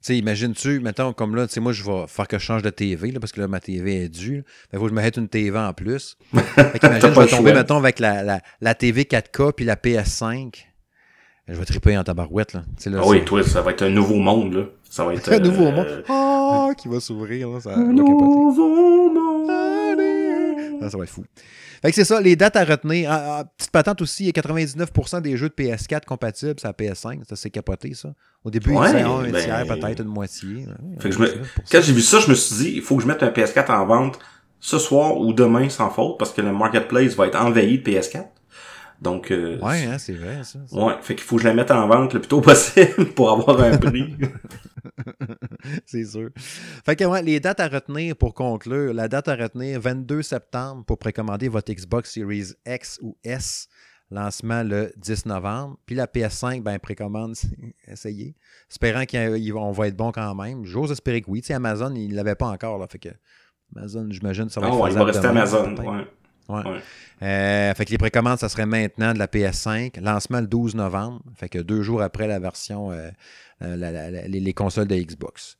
Tu sais, imagines-tu, mettons, comme là, tu sais, moi, je vais faire que je change de TV, là, parce que là, ma TV est due. Il faut que je me mette une TV en plus. Fait qu'imagine, je vais tomber, mettons, avec la, la, la TV 4K puis la PS5. Je vais triper en tabarouette, là. Là Ah oui, toi, ça va être un nouveau monde, là. Ça va être... un nouveau euh, monde. Oh, qui va s'ouvrir, là. Ça, Un nouveau monde. Ah, ça va être fou. Fait que c'est ça, les dates à retenir. Ah, ah, petite patente aussi, il y a 99% des jeux de PS4 compatibles sur la PS5. Ça, c'est capoté, ça. Au début, Ouais, ils un ben- tiers, peut-être une moitié. Fait que je me- 99%. Quand j'ai vu ça, je me suis dit, il faut que je mette un PS4 en vente ce soir ou demain sans faute, parce que le marketplace va être envahi de PS4. Donc, euh, Ouais, hein, c'est vrai, ça. Ouais, fait qu'il faut que je la mette en vente le plus tôt possible pour avoir un prix. c'est sûr. Fait que ouais, les dates à retenir pour conclure. La date à retenir, 22 septembre pour précommander votre Xbox Series X ou S. Lancement le 10 novembre. Puis la PS5, ben précommande, essayez. Espérant qu'on va être bon quand même. J'ose espérer que oui. Tu sais, Amazon, il ne l'avait pas encore. Là, fait que Amazon, j'imagine, ça va Ah être ouais, il va rester demain, Amazon. Ouais. Ouais. Ouais. Euh, fait que les précommandes, ça serait maintenant de la PS5. Lancement le 12 novembre. Fait que deux jours après la version, euh, euh, la- la- la- les, les consoles de Xbox.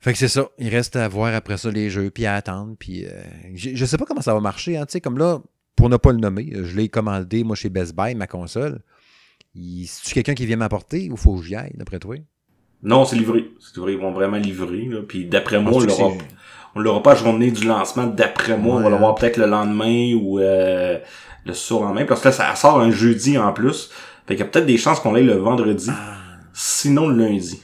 Fait que c'est ça. Il reste à voir après ça les jeux, puis à attendre. Puis euh, je sais pas comment ça va marcher. Hein, tu sais, comme là, pour ne pas le nommer, je l'ai commandé, moi, chez Best Buy, ma console. C'est-tu quelqu'un qui vient m'apporter ou faut que j'y aille, d'après toi? Non, c'est livré. C'est livré. Ils vont vraiment livrer. Là. Puis d'après moi, on l'aura, on l'aura pas journée du lancement. D'après moi, on va l'avoir peut-être le lendemain ou euh, le surlendemain. Parce que là, ça sort un jeudi en plus. Fait qu'il y a peut-être des chances qu'on l'ait le vendredi. Sinon, le lundi.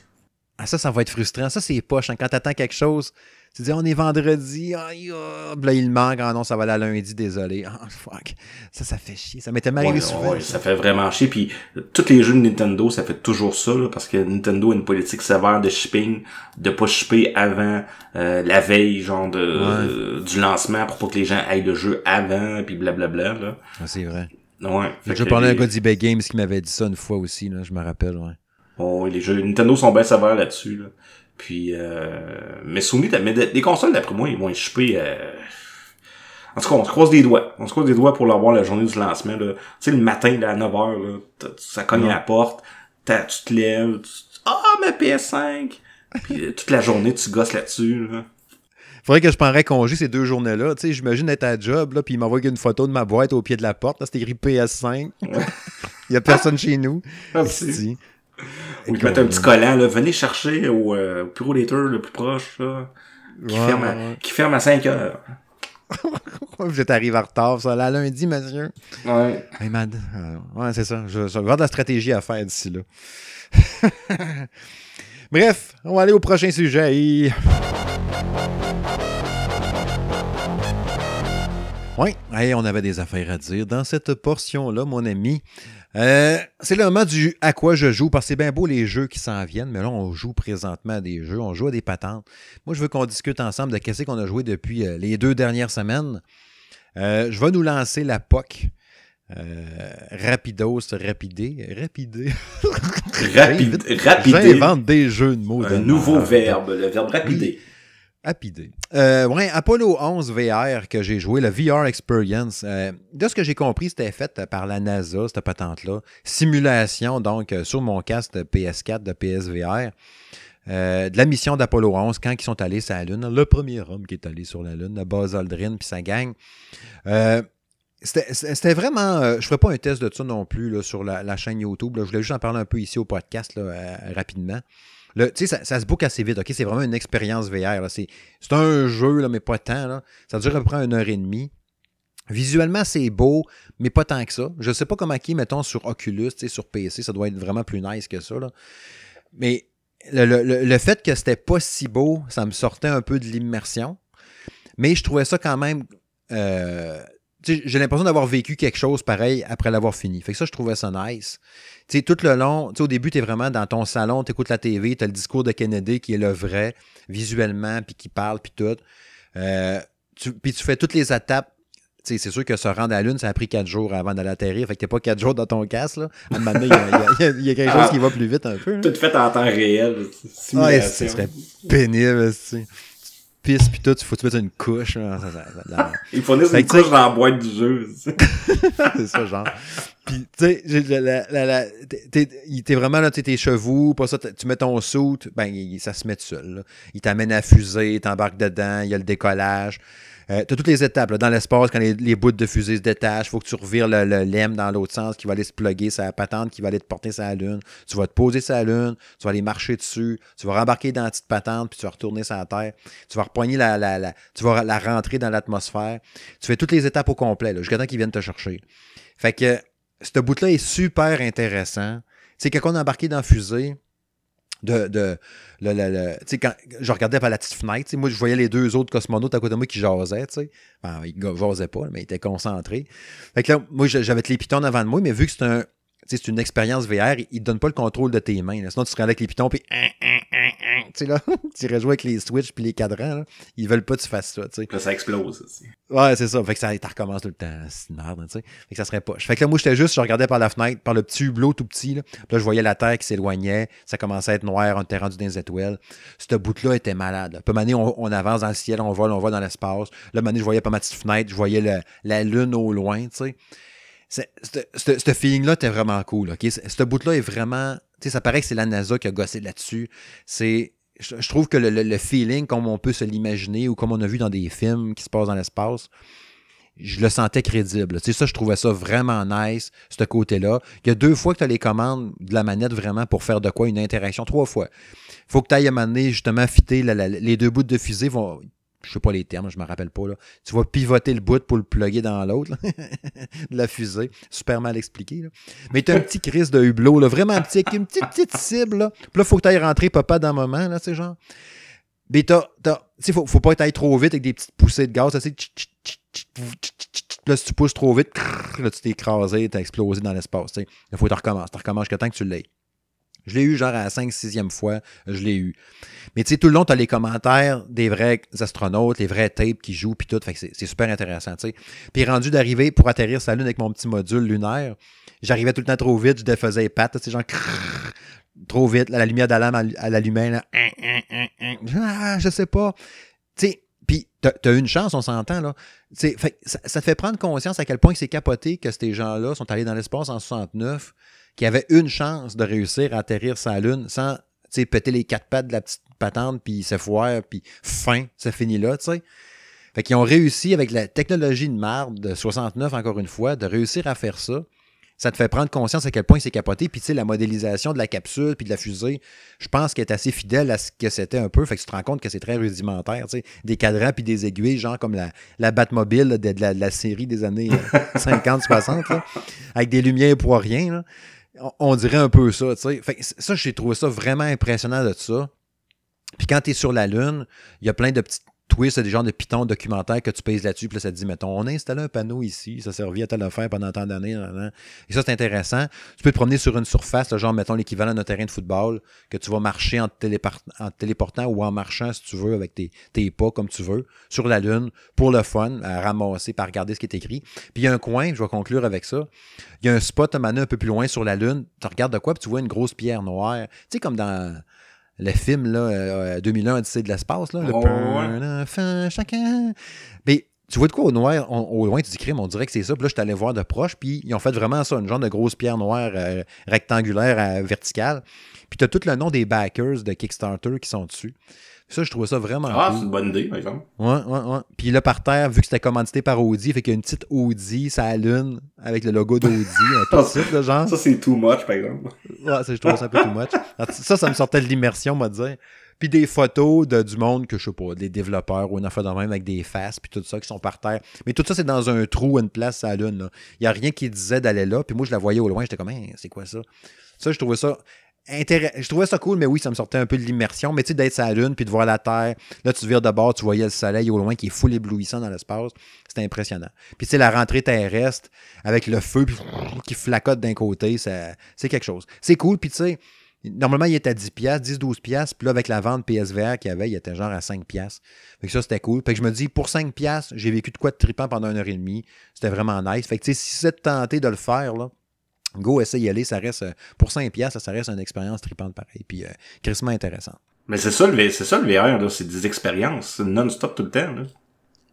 Ah, ça, ça va être frustrant. Ça, c'est poche. hein. Quand t'attends quelque chose, tu dis, on est vendredi, là, il manque. Ah non, ça va aller à lundi, désolé. Ah, fuck. Ça, ça fait chier. Ça m'était mal Ouais, souvent. ouais, ça fait vraiment chier. Puis tous les jeux de Nintendo, ça fait toujours ça, là, parce que Nintendo a une politique sévère de shipping, de pas shipper avant euh, la veille, genre de euh, du lancement, pour pas que les gens aillent le jeu avant, puis blablabla. Là. Ah, c'est vrai. Ouais. Que parlé à gars d'eBay Games qui m'avait dit ça une fois aussi, là, je me rappelle. Ouais. Ouais, les jeux Nintendo sont bien sévères là-dessus. Là. Puis, euh, mais Sony, t'as- mais des consoles, d'après moi, ils vont être shippés. Euh... En tout cas, on se croise des doigts. On se croise des doigts pour l'avoir la journée du lancement. Là. Tu sais, le matin, là, à 9h, là, ça cogne à la porte, tu te lèves, tu Ah, ma PS5! Puis euh, toute la journée, tu gosses là-dessus. Là. Faudrait que je prendrais congé ces deux journées-là. Tu sais, j'imagine être à job, là, puis il m'envoie une photo de ma boîte au pied de la porte. Là, c'était écrit PS5. il y a personne chez nous. Si. Ou ils mettent un petit collant, là, venez chercher au, euh, au bureau le plus proche, là, qui, Ouais, ferme, à, ouais. qui ferme à 5 heures. Vous êtes arrivé en retard, ça. Là, lundi, monsieur. Ouais. Hey, mad. euh, Ouais, c'est ça. Je, je vais avoir de la stratégie à faire d'ici là. Bref, on va aller au prochain sujet. Oui, hey, on avait des affaires à dire dans cette portion-là, mon ami. Euh, c'est le moment du à quoi je joue, parce que c'est bien beau les jeux qui s'en viennent, mais là, on joue présentement à des jeux, on joue à des patentes. Moi, je veux qu'on discute ensemble de qu'est-ce qu'on a joué depuis euh, les deux dernières semaines. Euh, je vais nous lancer la POC. Rapidos, rapidé, rapidé. Rapide, rapidé. J'invente des jeux de mots. Un nouveau verbe, le verbe rapidé. Rapidé. Euh, ouais, Apollo 11 VR que j'ai joué, le VR Experience. euh, de ce que j'ai compris, c'était fait par la NASA, cette patente-là. Simulation, donc, euh, sur mon casque de PS4, de PSVR. euh, de la mission d'Apollo 11 quand ils sont allés sur la Lune. Le premier homme qui est allé sur la Lune, le Buzz Aldrin puis sa gang. C'était vraiment. je ne ferai pas un test de ça non plus là, sur la, la chaîne YouTube. là. Je voulais juste en parler un peu ici au podcast là, rapidement. Tu sais, ça, se boucle assez vite? C'est vraiment une expérience VR. C'est un jeu, là, mais pas tant. Ça dure à peu près une heure et demie. Visuellement, c'est beau, mais pas tant que ça. Je sais pas comment qui, mettons, sur Oculus, sur PC, ça doit être vraiment plus nice que ça. Mais le, fait que c'était pas si beau, ça me sortait un peu de l'immersion. Mais je trouvais ça quand même. Euh, j'ai l'impression d'avoir vécu quelque chose pareil après l'avoir fini. Fait que ça, je trouvais ça nice. Sais, tout le long, au début, tu es vraiment dans ton salon, tu écoutes la TV, tu as le discours de Kennedy qui est le vrai, visuellement, puis qui parle, puis tout. Euh, puis tu fais toutes les étapes c'est sûr que se rendre à la Lune, ça a pris quatre jours avant d'aller atterrir. Fait que t'es pas quatre jours dans ton casque. Là. À un moment donné, il y, a quelque chose qui va plus vite un peu. Tout fait en temps réel. Ouais, ce serait pénible. Tu pisses pis tout, il faut te mettre une couche. il faut mettre une couche dans la boîte du jeu. c'est ça, genre. Puis, tu sais, t'es vraiment là, tes chevaux, pas ça, tu mets ton soute, ben, ça se met tout seul. Il t'amène à fusée, t'embarques dedans, il y a le décollage. Euh, tu as toutes les étapes. dans l'espace, quand les, bouts de fusée se détachent, faut que tu revires le, lemme dans l'autre sens qui va aller se plugger sa patente, qui va aller te porter sa lune. Tu vas te poser sa lune, tu vas aller marcher dessus, tu vas rembarquer dans la petite patente, puis tu vas retourner sur Terre. Tu vas repoigner la, la, tu vas la rentrer dans l'atmosphère. Tu fais toutes les étapes au complet, jusqu'à temps qu'ils viennent te chercher. Fait que ce bout-là est super intéressant. C'est quand on est embarqué dans la fusée, de, le, le, quand je regardais par la petite fenêtre, moi je voyais les deux autres cosmonautes à côté de moi qui jasaient, tu sais. Enfin, ils jasaient pas, mais ils étaient concentrés. Fait que là, moi j'avais les pitons avant de moi, mais vu que c'est un une expérience VR, il ne donne pas le contrôle de tes mains. Sinon, tu serais avec les pitons, puis tu sais, là, tu irais jouer avec les switches puis les cadrans, là. Ils veulent pas que tu fasses ça, tu sais. Ça explose aussi. Ouais, c'est ça. Fait que ça, recommence tout le temps. C'est une merde, tu sais. Fait que ça serait pas. Fait que là, moi, j'étais juste, je regardais par la fenêtre, par le petit hublot tout petit, là. Puis là, je voyais la terre qui s'éloignait. Ça commençait à être noir, on était rendu dans les étoiles. Ce bout-là était malade. Peu mané, on, on, avance dans le ciel, on vole, on va dans l'espace. Là, mané, je voyais par ma petite fenêtre, je voyais la lune au loin, tu sais. Ce feeling-là était vraiment cool. OK? Ce bout-là est vraiment. Tu sais, ça paraît que c'est la NASA qui a gossé là-dessus. C'est je, trouve que le, feeling, comme on peut se l'imaginer ou comme on a vu dans des films qui se passent dans l'espace, je le sentais crédible. Tu ça, je trouvais ça vraiment nice, ce côté-là. Il y a deux fois que tu as les commandes de la manette vraiment pour faire de quoi une interaction. Trois fois. Faut que tu ailles à justement, fitter les deux bouts de fusée vont je sais pas les termes, je me rappelle pas. Là. Tu vas pivoter le bout pour le plugger dans l'autre, de la fusée. Super mal expliqué. Mais tu as un petit crise de hublot, là, vraiment petit, une petite, petite cible. Là. Puis là, faut que tu ailles rentrer papa dans le moment, là, c'est genre. Mais t'as, t'as, faut, faut pas être trop vite avec des petites poussées de gaz. Là, si tu pousses trop vite, là, tu t'es écrasé, t'as explosé dans l'espace. Il faut que tu recommences. Tu recommences jusqu'à temps que tu l'aies. Je l'ai eu genre à la 5 6e fois, je l'ai eu. Mais tu sais, tout le long, tu as les commentaires des vrais astronautes, les vrais tapes qui jouent, puis tout. Fait que c'est super intéressant, tu sais. Puis rendu d'arriver pour atterrir sa lune avec mon petit module lunaire, j'arrivais tout le temps trop vite, je défaisais les pattes, tu sais, genre trop vite, la lumière d'alarme à l'allumait, là. Ah, je sais pas. Tu sais, puis t'as as une chance, on s'entend, là. Fait, ça, ça, te fait prendre conscience à quel point c'est capoté que ces gens-là sont allés dans l'espace en 69 qui avait une chance de réussir à atterrir sa lune sans péter les quatre pattes de la petite patente, puis se foire, puis fin, ça finit là, tu sais. Fait qu'ils ont réussi avec la technologie de marde de 69, encore une fois, de réussir à faire ça. Ça te fait prendre conscience à quel point c'est capoté. Puis, tu sais, la modélisation de la capsule puis de la fusée, je pense qu'elle est assez fidèle à ce que c'était un peu. Fait que tu te rends compte que c'est très rudimentaire, tu sais. Des cadrans puis des aiguilles, genre comme la, la Batmobile de, la, série des années 50-60, euh, avec des lumières pour rien, là on dirait un peu ça, tu sais. Ça, j'ai trouvé ça vraiment impressionnant de ça. Puis quand tu es sur la Lune, il y a plein de petites twists, des genres de pitons documentaires que tu pèses là-dessus, puis là, ça te dit, mettons, on a installé un panneau ici, ça servait à telle affaire pendant tant d'années. Et ça, c'est intéressant. Tu peux te promener sur une surface, genre, mettons, l'équivalent d'un terrain de football, que tu vas marcher en téléportant ou en marchant, si tu veux, avec tes, tes, pas, comme tu veux, sur la Lune, pour le fun, à ramasser, par regarder ce qui est écrit. Puis il y a un coin, je vais conclure avec ça, il y a un spot à un peu plus loin sur la Lune, tu regardes de quoi, puis tu vois une grosse pierre noire. Tu sais, comme dans le film là, 2001 euh, Odyssée de l'espace, là, le oh, enfant, chacun. Mais tu vois de quoi au noir, au loin, tu dis crime, on dirait que c'est ça. Puis là, je suis allé voir de proche, puis ils ont fait vraiment ça, une genre de grosse pierre noire euh, rectangulaire euh, verticale. Puis tu as tout le nom des backers de Kickstarter qui sont dessus. Ça, je trouvais ça vraiment Ah, c'est une bonne idée, par exemple. Ouais, ouais, ouais. Puis là, par terre, vu que c'était commandité par Audi, fait qu'il y a une petite Audi, ça lune, avec le logo d'Audi, un tout genre. Ça, c'est too much, par exemple. ouais, je trouvais ça un peu too much. Ça, ça me sortait de l'immersion, on dire. Puis des photos de, du monde que je sais pas, des développeurs ou une affaire de même avec des faces, puis tout ça qui sont par terre. Mais tout ça, c'est dans un trou, une place à la lune. Il n'y a rien qui disait d'aller là. Puis moi, je la voyais au loin, j'étais comme, hein, c'est quoi ça? Ça, je trouvais ça je trouvais ça cool, mais oui, ça me sortait un peu de l'immersion. Mais tu sais, d'être sur la Lune puis de voir la Terre, là, tu vires de bord, tu voyais le soleil au loin qui est full éblouissant dans l'espace. C'était impressionnant. Puis tu sais, la rentrée terrestre avec le feu qui flacote d'un côté, c'est quelque chose. C'est cool, puis tu sais, normalement, il était à 10 10-12 piastres. Puis là, avec la vente PSVR qu'il y avait, il était genre à 5 piastres. Fait que ça, c'était cool. Fait que je me dis, pour 5 piastres, j'ai vécu de quoi de tripant pendant une heure et demie. C'était vraiment nice. Fait que tu sais, si c'est tenté de le faire, là, Go, essaye d'y aller, ça reste, euh, pour 5 piastres, ça reste une expérience tripante pareil, puis euh, intéressant. Mais c'est ça, le, c'est ça le VR, là, c'est des expériences non-stop tout le temps, là.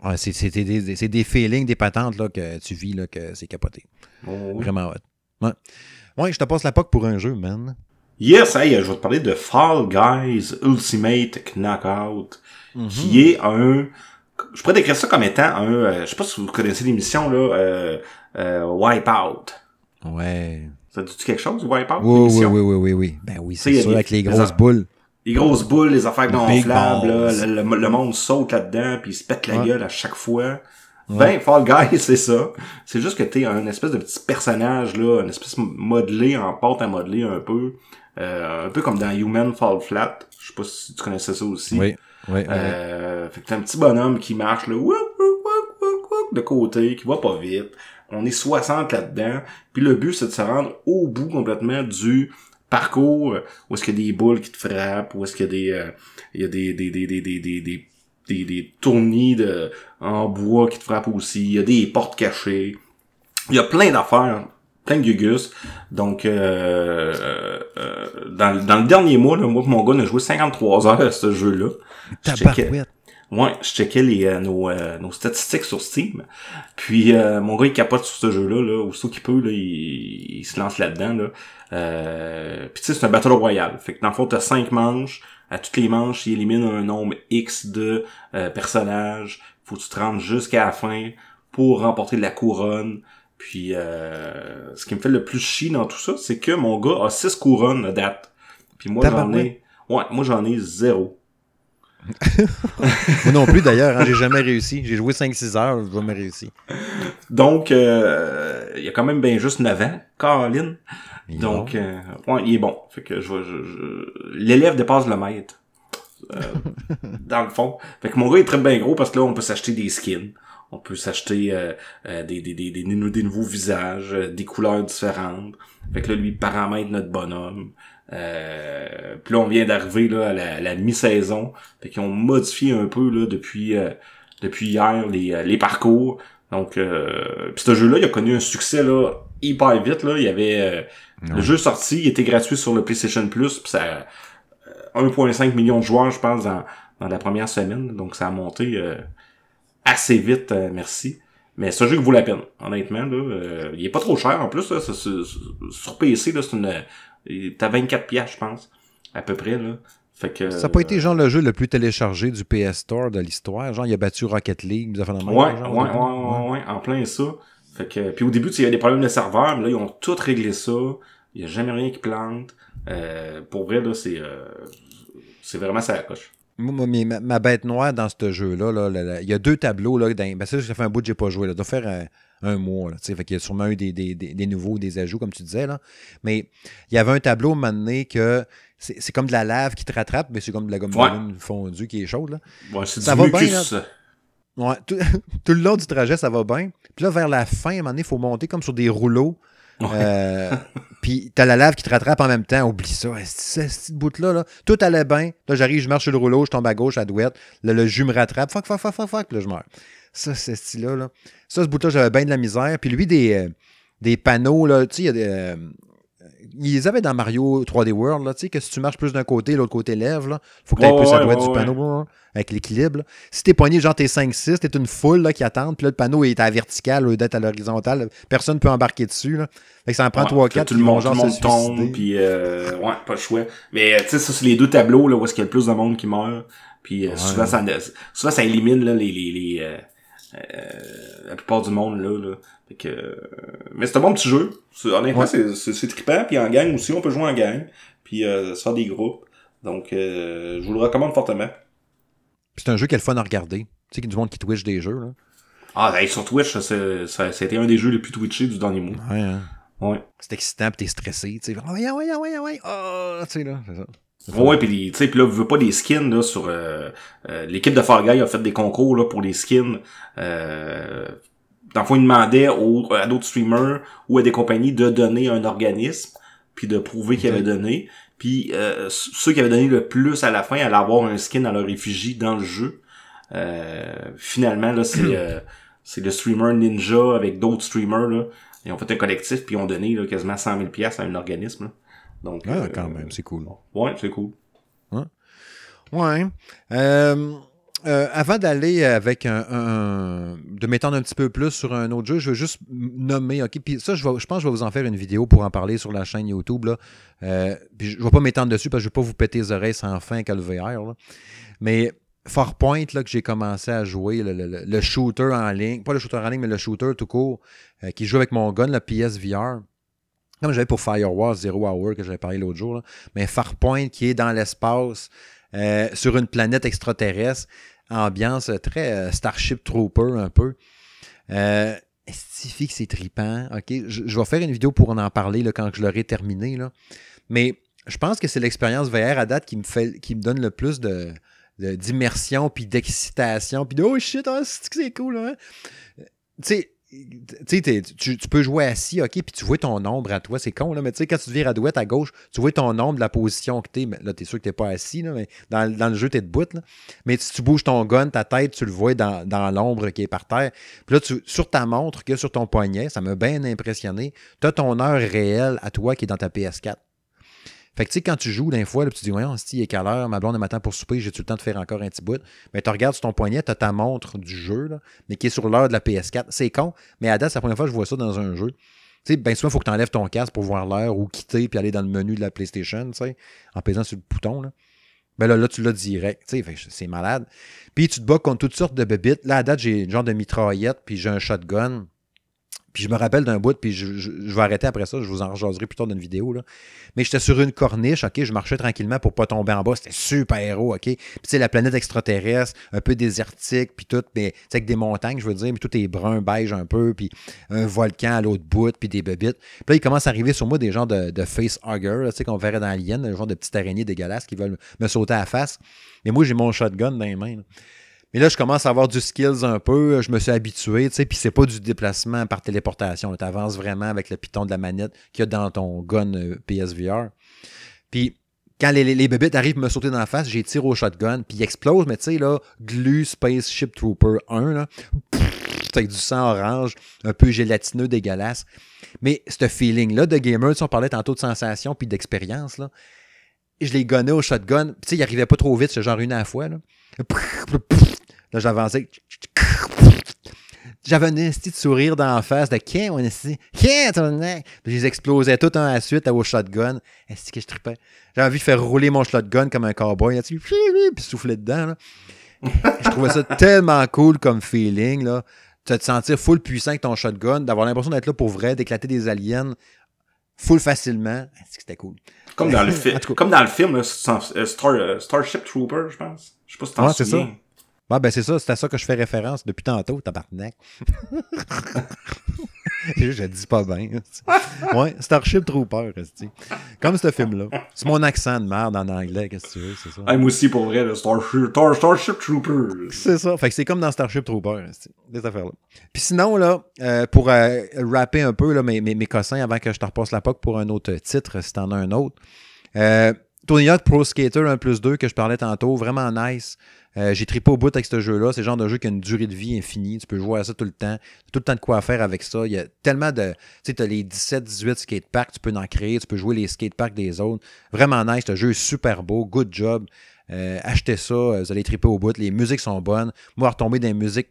Ouais, c'est, c'est, des, c'est des feelings, des patentes, là, que tu vis, là, que c'est capoté. Oh, Vraiment hot. Ouais. ouais, je te passe la POC pour un jeu, man. Yes, hey, je vais te parler de Fall Guys Ultimate Knockout, mm-hmm. qui est un... Je pourrais décrire ça comme étant un... Euh, je sais pas si vous connaissez l'émission, là, euh, euh, Wipeout. Ouais. Ça dit quelque chose, Wipeout? Oui, oui, oui, oui, oui, oui. Ben oui, c'est sûr, avec les grosses boules. Les grosses boules, les affaires gonflables, là, le, le, monde saute là-dedans, puis il se pète la gueule à chaque fois. Ben, Fall Guy, c'est ça. C'est juste que t'es un espèce de petit personnage, là, une espèce modelé, en pâte à modeler un peu. Euh, un peu comme dans Human Fall Flat. Je sais pas si tu connaissais ça aussi. Oui, oui. Euh, Fait que t'es un petit bonhomme qui marche, là, de côté, qui va pas vite on est 60 là-dedans. Puis le but, c'est de se rendre au bout complètement du parcours où est-ce qu'il y a des boules qui te frappent, où est-ce qu'il y a des, euh, il y a des, des, des, des, des, des, des, des, de, en bois qui te frappent aussi. Il y a des portes cachées. Il y a plein d'affaires plein de gugus. Donc, euh, euh, dans, dans le dernier mois, là, moi mon gars, on a joué 53 heures à ce jeu-là. Ouais, je checkais les, euh, nos, euh, nos statistiques sur Steam. Puis euh, mon gars il capote sur ce jeu-là, là, aussitôt qu'il peut, là, il, se lance là-dedans. Là. Euh, puis tu sais, c'est un Battle Royale. Fait que dans le fond, t'as cinq manches. À toutes les manches, il élimine un nombre X de personnages. Faut que tu te rendes jusqu'à la fin pour remporter de la couronne. Puis ce qui me fait le plus chier dans tout ça, c'est que mon gars a six couronnes à date. Puis moi j'en ai. Ouais, moi j'en ai zéro. Moi non plus d'ailleurs, hein, j'ai jamais réussi. J'ai joué 5-6 heures, je jamais réussi. Donc, euh, il y a quand même bien juste 9 ans, Caroline. Donc, euh, ouais, il est bon. Fait que je, je, l'élève dépasse le maître. Euh, dans le fond. Fait que mon gars est très bien gros parce que là, on peut s'acheter des skins. On peut s'acheter des, des, des, des, nouveaux visages, des couleurs différentes. Fait que là, lui, paramètre notre bonhomme. Euh, puis là, on vient d'arriver là à la, mi-saison. Fait qu'ils ont modifié un peu là depuis euh, depuis hier les, euh, les parcours. Donc euh, puis ce jeu-là, il a connu un succès là hyper vite. Là. Il y avait le jeu sorti, il était gratuit sur le PlayStation Plus, puis ça 1.5 million de joueurs, je pense, dans, dans la première semaine. Donc ça a monté assez vite, merci. Mais ce jeu vaut la peine, honnêtement. Là, il est pas trop cher en plus. Là, sur PC, là, c'est une T'as 24 pièces, je pense, à peu près, là. Fait que, ça n'a pas été genre le jeu le plus téléchargé du PS Store de l'histoire? Genre, il a battu Rocket League, ouais, ouais, ouais, ouais, ouais, en plein ça. Fait que, puis au début, il y a des problèmes de serveur, mais là, ils ont tout réglé ça. Il n'y a jamais rien qui plante. Euh, pour vrai, là, c'est, euh, c'est vraiment ça la coche. Moi, ma, bête noire dans ce jeu-là, là, il y a deux tableaux. Là, dans, ben ça, ça fait un bout que j'ai pas joué. Là. Doit faire un, un mois. Là, fait qu'il y a sûrement eu des, des, des, nouveaux, des ajouts, comme tu disais. Là. Mais il y avait un tableau donné que c'est comme de la lave qui te rattrape, mais c'est comme de la gomme fondue qui est chaude. Là. Ouais, ça va bien. Ouais, tout, le long du trajet, ça va bien. Puis là, vers la fin, à un moment donné, il faut monter comme sur des rouleaux. Euh, puis t'as la lave qui te rattrape en même temps. Oublie ça. Cette bout-là, là, tout allait bien. Là, j'arrive, je marche sur le rouleau, je tombe à gauche, à droite. Là, le jus me rattrape. Fuck, fuck, fuck, fuck, fuck. Là, je meurs. Ça, ce style-là. Là. Ça, ce bout-là, j'avais bien de la misère. Puis lui, des, euh, des panneaux, là, tu sais, il y a des. Euh, ils les avaient dans Mario 3D World, là, tu sais, que si tu marches plus d'un côté, l'autre côté lève, là, faut que tu aies plus à droite du panneau, avec l'équilibre. Si t'es poigné, genre t'es 5-6, t'es une foule là, qui attend, puis là, le panneau est à la verticale au lieu d'être à l'horizontale, personne ne peut embarquer dessus, là. Fait que ça en prend 3-4, tout le monde, tout le monde tombe, puis euh, ouais, pas le choix. Mais, tu sais, ça, c'est les deux tableaux, là, où est-ce qu'il y a le plus de monde qui meurt. Puis souvent, ça, souvent, ça élimine, là, les, les, les la plupart du monde là. là. Fait que, mais c'est un bon petit jeu. Honnêtement, c'est, c'est, trippant. Puis en gang aussi, on peut jouer en gang. Puis euh, des groupes. Donc, je vous le recommande fortement. c'est un jeu qui est le fun à regarder. Tu sais, qu'il y a du monde qui twitch des jeux. Là. Ah, ben, sur Twitch, ça, ça, c'était un des jeux les plus twitchés du dernier mois. Ouais, hein. Ouais. C'est excitant, pis t'es stressé, tu sais. Ouais, ouais, ouais, ouais, oh, tu sais, là, c'est ça. Ouais, pis tu sais, pis là, veux pas des skins là sur euh, euh, l'équipe de Far Guy a fait des concours là pour les skins. Euh, dans le fond, ils demandaient aux, à d'autres streamers ou à des compagnies de donner un organisme puis de prouver qu'ils avaient donné. Puis euh, ceux qui avaient donné le plus à la fin allaient avoir un skin à leur effigie dans le jeu. Euh, finalement, là, c'est c'est le streamer Ninja avec d'autres streamers là. Ils ont fait un collectif puis ils ont donné là, quasiment 100 000 pièces à un organisme. Donc, ah, quand même, c'est cool. Ouais, c'est cool. Ouais. ouais. Euh, euh, avant d'aller avec un, de m'étendre un petit peu plus sur un autre jeu, je veux juste nommer, ok, puis ça, je, je pense que je vais vous en faire une vidéo pour en parler sur la chaîne YouTube là. Euh, puis je ne vais pas m'étendre dessus parce que je ne vais pas vous péter les oreilles sans fin que le VR. Là. Mais Farpoint, là, que j'ai commencé à jouer, le, shooter en ligne, pas le shooter en ligne, mais le shooter tout court, euh, qui joue avec mon gun, le PSVR. Comme j'avais pour Firewall Zero Hour, que j'avais parlé l'autre jour, mais Farpoint qui est dans l'espace, euh, sur une planète extraterrestre, ambiance très euh, Starship Trooper un peu. Euh, que c'est tripant. OK, je, vais faire une vidéo pour en, parler là, quand je l'aurai terminé. Là. Mais je pense que c'est l'expérience VR à date qui me, fait, qui me donne le plus de, d'immersion, puis d'excitation, puis de oh shit, oh, c'est cool. Hein? Tu sais, tu, peux jouer assis, OK, puis tu vois ton ombre à toi, c'est con, là, mais tu sais, quand tu te vires à douette à gauche, tu vois ton ombre la position que t'es. Là, t'es sûr que t'es pas assis, là, mais dans, le jeu, t'es debout, là. Mais si tu bouges ton gun, ta tête, tu le vois dans, l'ombre qui est par terre. Puis là, tu, sur ta montre, que sur ton poignet, ça m'a bien impressionné, t'as ton heure réelle à toi qui est dans ta PS4. Fait que tu sais, quand tu joues d'un fois, là, tu dis, voyons, il est quelle heure, ma blonde matin pour souper, j'ai-tu le temps de faire encore un petit bout? Mais tu regardes sur ton poignet, tu as ta montre du jeu, là, mais qui est sur l'heure de la PS4. C'est con, mais à date, c'est la première fois que je vois ça dans un jeu. Tu sais, bien souvent, il faut que tu enlèves ton casque pour voir l'heure ou quitter puis aller dans le menu de la PlayStation, tu sais, en pesant sur le bouton, là. Ben là, là, tu l'as direct, tu sais, c'est malade. Puis tu te bats contre toutes sortes de bébites. Là, à date, j'ai une genre de mitraillette, puis j'ai un shotgun. Puis je me rappelle d'un bout, puis je, vais arrêter après ça, je vous en rejaserai plus tard dans une vidéo. Là. Mais j'étais sur une corniche, OK, je marchais tranquillement pour pas tomber en bas. C'était super héros, OK. Puis sais, la planète extraterrestre, un peu désertique, puis tout, mais sais, avec des montagnes, je veux dire, mais tout est brun, beige un peu, puis un volcan à l'autre bout, puis des bébites. Puis là, il commence à arriver sur moi des gens de, de facehugger, tu sais, qu'on verrait dans Alien, un genre de petites araignées dégueulasses qui veulent me sauter à la face. Mais moi, j'ai mon shotgun dans les mains. Mais là, je commence à avoir du skills un peu. Je me suis habitué, tu sais, puis c'est pas du déplacement par téléportation. Tu avances vraiment avec le piton de la manette qu'il y a dans ton gun euh, PSVR. Puis quand les, les, bébites arrivent me sauter dans la face, j'ai tiré au shotgun, puis il explose, mais tu sais, là, Glue Spaceship Trooper 1, là, avec du sang orange, un peu gélatineux, dégueulasse. Mais ce feeling-là de gamer, on parlait tantôt de sensation puis d'expérience, là, je l'ai gonné au shotgun, tu sais, il arrivait pas trop vite, c'est genre une à la fois, là. Là, j'avançais. J'avais un petit sourire d'en face de qui on est Puis je les explosais tout un à la suite au shotgun. Est-ce que je tripais? J'avais envie de faire rouler mon shotgun comme un cowboy. Puis souffler dedans. je trouvais ça tellement cool comme feeling. Là. De te sentir full puissant avec ton shotgun, d'avoir l'impression d'être là pour vrai, d'éclater des aliens full facilement. Est-ce que c'était cool? Comme dans le, film comme dans le film, euh, euh, Starship Trooper, je pense. Je sais pas si t'en souviens. Ben c'est ça, c'est à ça que je fais référence depuis tantôt, tabarnak. je dis pas bien. ouais, Starship Trooper, comme ce film-là. C'est mon accent de merde en anglais, qu'est-ce que tu veux, c'est ça? moi aussi, pour vrai, le Starship, Starship Trooper. C'est ça, fait que c'est comme dans Starship Trooper, des affaires-là. Puis sinon, là, euh, pour euh, rapper un peu là, mes, mes, mes, cossins avant que je te repasse la POC pour un autre titre, si t'en as un autre. Euh, Tony Hawk Pro Skater 1 plus 2 que je parlais tantôt, vraiment nice. Euh, j'ai trippé au bout avec ce jeu-là. C'est le genre de jeu qui a une durée de vie infinie. Tu peux jouer à ça tout le temps. Tout le temps de quoi faire avec ça. Il y a tellement de. Tu sais, tu as les 17, 18 skateparks. Tu peux en créer. Tu peux jouer les skateparks des autres. Vraiment nice. Le jeu est super beau. Good job. Euh, achetez ça. Vous allez triper au bout. Les musiques sont bonnes. Moi, retomber dans les musiques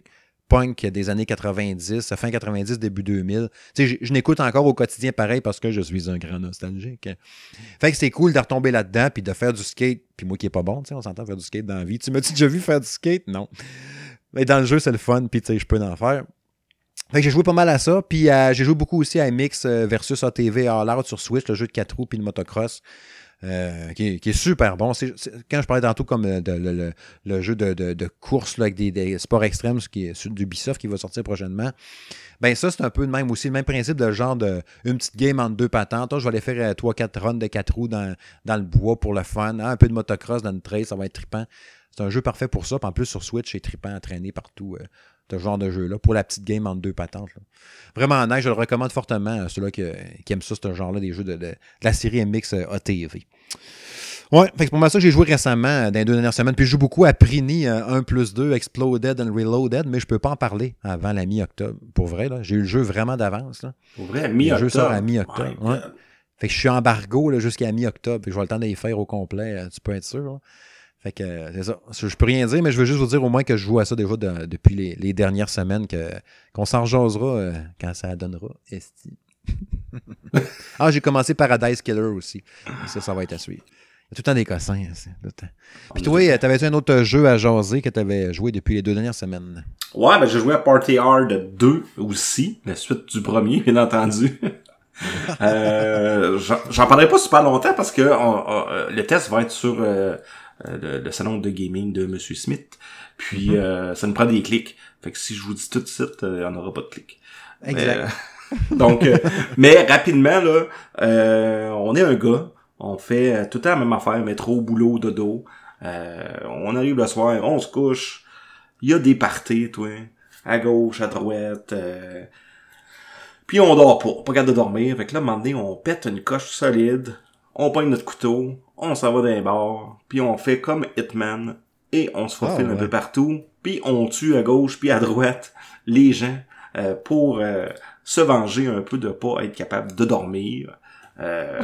punk des années 90, fin 90, début 2000. Tu sais, je, n'écoute encore au quotidien pareil parce que je suis un grand nostalgique. Fait que c'est cool de retomber là-dedans puis de faire du skate. Puis moi qui est pas bon, on s'entend faire du skate dans la vie. Tu m'as-tu déjà vu faire du skate? Non. Mais dans le jeu, c'est le fun, puis tu sais, je peux en faire. Fait que j'ai joué pas mal à ça, puis euh, j'ai joué beaucoup aussi à MX euh, versus ATV All Out sur Switch, le jeu de 4 roues puis de motocross. Euh, qui, est, super bon. quand je parlais tantôt comme de, le, jeu de, course avec des, sports extrêmes, qui d'Ubisoft qui va sortir prochainement, ben ça, c'est un peu le même aussi, le même principe de genre de une petite game entre deux patentes. je vais aller faire 3-4 runs de 4 roues dans, le bois pour le fun. Hein, un peu de motocross dans le trail, ça va être trippant. C'est un jeu parfait pour ça. en plus, sur Switch, c'est trippant à traîner partout ce genre de jeu-là, pour la petite game entre deux patentes. Vraiment nice, je le recommande fortement à ceux-là qui, aiment ça, ce genre-là, des jeux de, la série MX euh, ATV. Ouais, fait que pour moi, ça, j'ai joué récemment euh, dans les deux dernières semaines. Puis je joue beaucoup à Prini 1 euh, plus 2, Exploded and Reloaded, mais je peux pas en parler avant la mi-octobre. Pour vrai, là. J'ai eu le jeu vraiment d'avance. Pour vrai, mi-octobre. Le jeu sort à mi-octobre. Fait que je suis embargo jusqu'à mi-octobre. Que je vais le temps d'y faire au complet, tu peux être sûr. Fait que c'est ça. Je peux rien dire, mais je veux juste vous dire au moins que je joue à ça déjà depuis les, dernières semaines, que, qu'on s'en rejasera euh, quand ça donnera. Esti. ah, j'ai commencé Paradise Killer aussi. Ça, ça va être à suivre. Il y a tout le temps des cossins. Hein, Puis toi, t'avais-tu un autre jeu à jaser que t'avais joué depuis les deux dernières semaines? Ouais, ben j'ai joué à Party Hard 2 aussi, la suite du premier, bien entendu. euh, j'en parlerai pas super longtemps parce que euh, le test va être sur euh, euh, le, salon de gaming de Monsieur Smith. Puis mhm. euh, ça nous prend des clics. Fait que si je vous dis tout de suite, euh, il n'y en aura pas de clics. Exact. donc, mais rapidement, là, on est un gars, on fait tout le temps la même affaire, métro, boulot, dodo. on arrive le soir, on se couche, il y a des parties, toi, à gauche, à droite. Puis on dort pas, pas capable de dormir. Fait que là, à un moment donné, on pète une coche solide, on pogne notre couteau, on s'en va dans les bars, puis on fait comme Hitman, et on se faufile ah, un peu partout, puis on tue à gauche puis à droite les gens euh, pour euh, se venger un peu de pas être capable de dormir. Euh,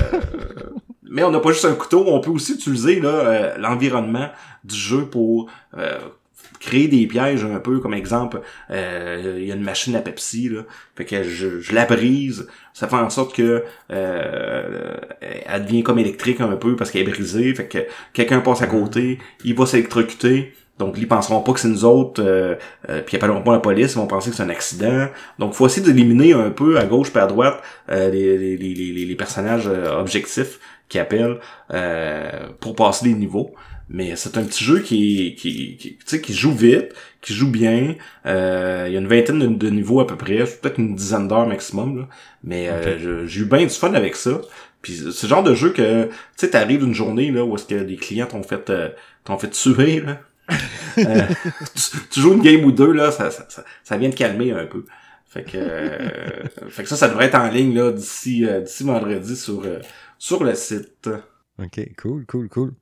mais on n'a pas juste un couteau, on peut aussi utiliser l'environnement du jeu pour créer des pièges un peu comme exemple euh, il y a une machine à Pepsi là. Fait que je, je la brise. Ça fait en sorte que euh, elle devient comme électrique un peu parce qu'elle est brisée. Fait que quelqu'un passe à côté il va s'électrocuter. Donc, ils penseront pas que c'est nous autres, euh, euh, puis ils appelleront pas la police, ils vont penser que c'est un accident. Donc, faut essayer d'éliminer un peu à gauche et à droite euh, les, les, les, les, personnages objectifs qui appellent pour passer les niveaux. Mais c'est un petit jeu qui, qui, qui, sais qui joue vite, qui joue bien. Euh, il y a une vingtaine de, niveaux à peu près, peut-être une dizaine d'heures maximum. Là. Mais euh, j'ai eu bien du fun avec ça. Puis c'est le genre de jeu que tu sais, t'arrives une journée là où est-ce que les clients t'ont fait euh, t'ont fait tuer là. Euh, tu, joues une game ou deux là, ça, ça, ça, vient de calmer un peu. Fait que, fait que ça, ça devrait être en ligne là d'ici d'ici vendredi sur sur le site. Ok, cool, cool, cool.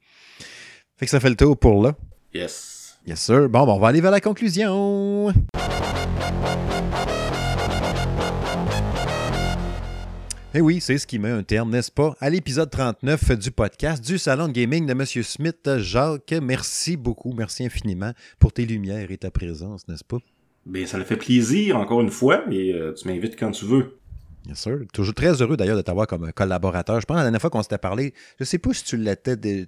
Fait que ça fait le tour pour là. Yes. Yes, sir. Bon, on va aller vers la conclusion. Et eh oui, c'est ce qui met un terme, n'est-ce pas, à l'épisode 39 du podcast du Salon de Gaming de M. Smith. Jacques, merci beaucoup, merci infiniment pour tes lumières et ta présence, n'est-ce pas? Bien, ça me fait plaisir, encore une fois, et euh, tu m'invites quand tu veux. Bien sûr. Toujours très heureux d'ailleurs de t'avoir comme collaborateur. Je pense que la dernière fois qu'on s'était parlé, je sais pas si tu l'étais de...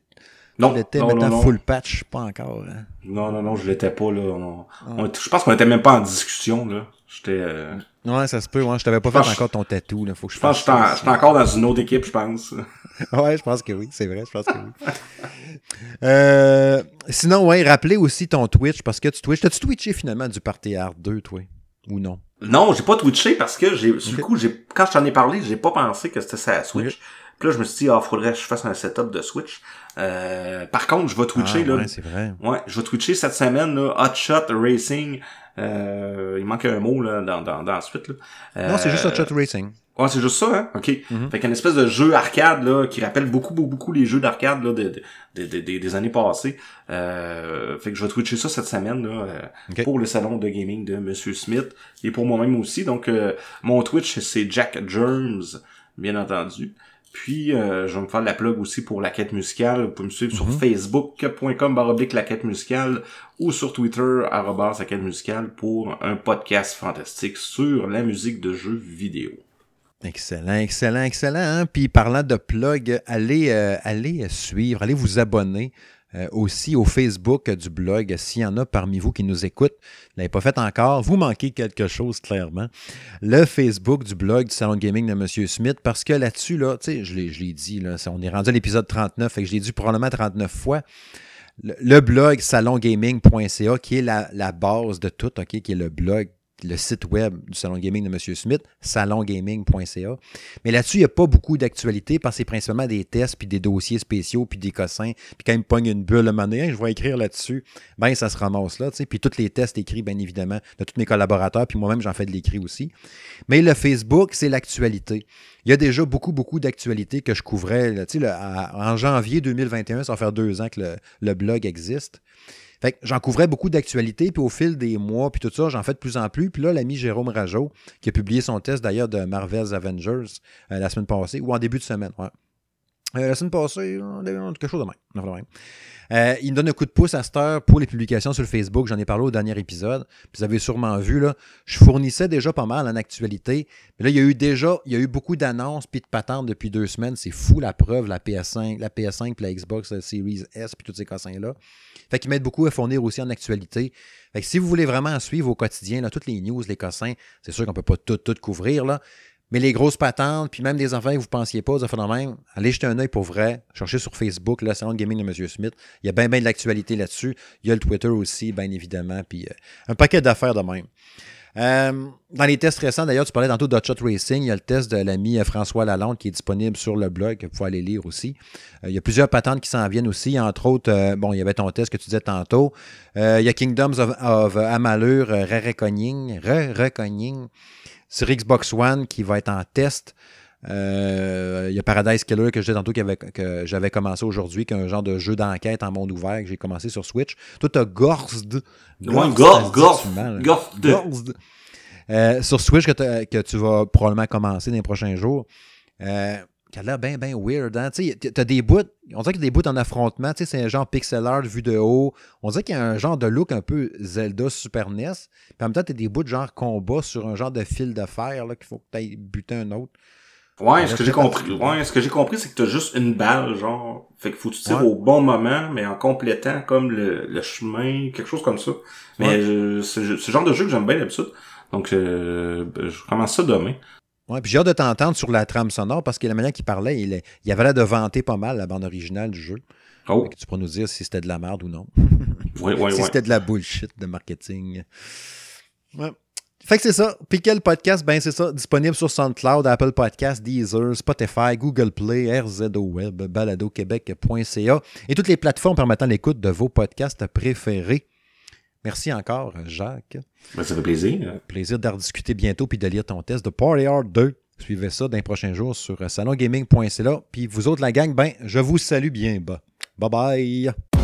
Non, il était maintenant full patch, pas encore. Hein. Non, non, non, je l'étais pas là. Ah. je pense qu'on était même pas en discussion là. J'étais. Euh... Ouais, ça se peut. Ouais, je t'avais pas fait encore ton tatou. Là. Faut que je, je pense que j'étais encore dans une autre équipe, je pense. ouais, je pense que oui. C'est vrai, je pense que oui. euh, sinon, ouais, rappelez aussi ton Twitch parce que tu Twitch. T'as-tu twitché finalement du Party Art 2, toi? Ou non? Non, j'ai pas twitché parce que j'ai, du coup, j'ai, quand je t'en ai parlé, j'ai pas pensé que c'était ça Switch. Puis là, je me suis dit, ah, faudrait que je fasse un setup de Switch. Euh, par contre, je vais twitcher ah, là. Ouais, c'est vrai. Ouais, je vais twitcher cette semaine là, Hot Shot Racing. Euh, il manque un mot là dans dans, dans la suite là. non, c'est juste Hot Shot Racing. Ouais, c'est juste ça, hein? OK. Mm Fait qu'une espèce de jeu arcade, là, qui rappelle beaucoup, beaucoup, beaucoup les jeux d'arcade, là, de, de, de, des années passées. Euh, fait que je vais twitcher ça cette semaine, là, euh, pour le salon de gaming de Monsieur Smith. Et pour moi-même aussi. Donc, euh, mon Twitch, c'est Jack Germs, bien entendu. Puis, euh, je vais me faire la plug aussi pour la quête musicale. Vous pouvez me suivre sur mhm. facebook.com baroblique la quête musicale ou sur Twitter arrobas la quête musicale pour un podcast fantastique sur la musique de jeux vidéo. Excellent, excellent, excellent. Hein? Puis parlant de plug, allez, euh, allez suivre, allez vous abonner euh, aussi au Facebook du blog. S'il y en a parmi vous qui nous écoutent, ne l'avez pas fait encore, vous manquez quelque chose clairement. Le Facebook du blog du Salon Gaming de M. Smith, parce que là-dessus, là, sais, je l'ai dit, là, on est rendu à l'épisode 39, et que je l'ai dit probablement 39 fois. Le, blog salongaming.ca, qui est la, la, base de tout, OK, qui est le blog le site web du Salon Gaming de M. Smith, salongaming.ca. Mais là-dessus, il n'y a pas beaucoup d'actualité parce que c'est principalement des tests, puis des dossiers spéciaux, puis des cossins. Puis quand il me pogne une bulle un je vais écrire là-dessus, ben ça se ramasse là. Puis tous les tests écrits, bien évidemment, de tous mes collaborateurs, puis moi-même, j'en fais de l'écrit aussi. Mais le Facebook, c'est l'actualité. Il y a déjà beaucoup, beaucoup d'actualités que je couvrais. Là, en janvier 2021, ça va faire deux ans que le, le blog existe. Fait j'en couvrais beaucoup d'actualités, puis au fil des mois, puis tout ça, j'en fais de plus en plus. Puis là, l'ami Jérôme Rajot, qui a publié son test d'ailleurs de Marvel's Avengers euh, la semaine passée, ou en début de semaine. Euh, la semaine passée, quelque chose de même. Euh, il me donne un coup de pouce à cette heure pour les publications sur Facebook. J'en ai parlé au dernier épisode. vous avez sûrement vu, là, je fournissais déjà pas mal en actualité. Mais là, il y a eu déjà, il y a eu beaucoup d'annonces puis de patentes depuis deux semaines. C'est fou la preuve, la PS5, la PS5 puis la Xbox Series S puis tous ces cassins-là. Fait qu'ils m'aident beaucoup à fournir aussi en actualité. Fait que si vous voulez vraiment suivre au quotidien, toutes les news, les cassins, c'est sûr qu'on ne peut pas tout, tout couvrir, là. Mais les grosses patentes, puis même des enfants vous ne pensiez pas, ça fait même, allez jeter un œil pour vrai. Cherchez sur Facebook, le salon de gaming de M. Smith. Il y a bien, bien de l'actualité là-dessus. Il y a le Twitter aussi, bien évidemment. Puis euh, un paquet d'affaires de même. Euh, dans les tests récents, d'ailleurs, tu parlais tantôt de Shot Racing. Il y a le test de l'ami euh, François Lalonde qui est disponible sur le blog, vous pouvez aller lire aussi. il y a plusieurs patentes qui s'en viennent aussi. Entre autres, bon, il y avait ton test que tu disais tantôt. il y a Kingdoms of, of Amalur, Re-Reckoning, Re-Reckoning sur Xbox One qui va être en test. Euh, il y a Paradise Killer que je disais tantôt que j'avais commencé aujourd'hui, qui est un genre de jeu d'enquête en monde ouvert que j'ai commencé sur Switch. Toi, tu as Gorsd. Gorsd. Euh, sur Switch que, que, tu vas probablement commencer dans les prochains jours. Euh, qui a l'air bien, bien weird. Hein? Tu as des bouts, on dirait qu'il y a des bouts en affrontement. C'est un genre pixel art vu de haut. On dirait qu'il y a un genre de look un peu Zelda Super NES. Puis en même temps, tu as des bouts de genre combat sur un genre de fil de fer qu'il faut que tu ailles buter un autre. Ouais, ce que j'ai compris, ouais, ce que j'ai compris, c'est que t'as juste une balle, genre. Fait qu'il faut que tu tires au bon moment, mais en complétant comme le, le chemin, quelque chose comme ça. Mais euh, c'est ce genre de jeu que j'aime bien d'habitude. Donc, euh, ben, je commence ça demain. Ouais, puis j'ai hâte de t'entendre sur la trame sonore parce que la manière qu'il parlait, il, il avait l'air de vanter pas mal la bande originale du jeu. Oh. Tu pourras nous dire si c'était de la merde ou non. Si c'était de la bullshit de marketing. Ouais. Fait que c'est ça. Puis quel podcast? Ben c'est ça. Disponible sur SoundCloud, Apple Podcasts, Deezer, Spotify, Google Play, RZO Web, baladoquebec.ca et toutes les plateformes permettant l'écoute de vos podcasts préférés. Merci encore, Jacques. Ben, ça fait plaisir. Plaisir d'en discuter bientôt puis de lire ton test de Party Hard 2. Suivez ça dans les prochains jours sur salongaming.ca. Puis vous autres, la gang, ben, je vous salue bien bas. Bye bye.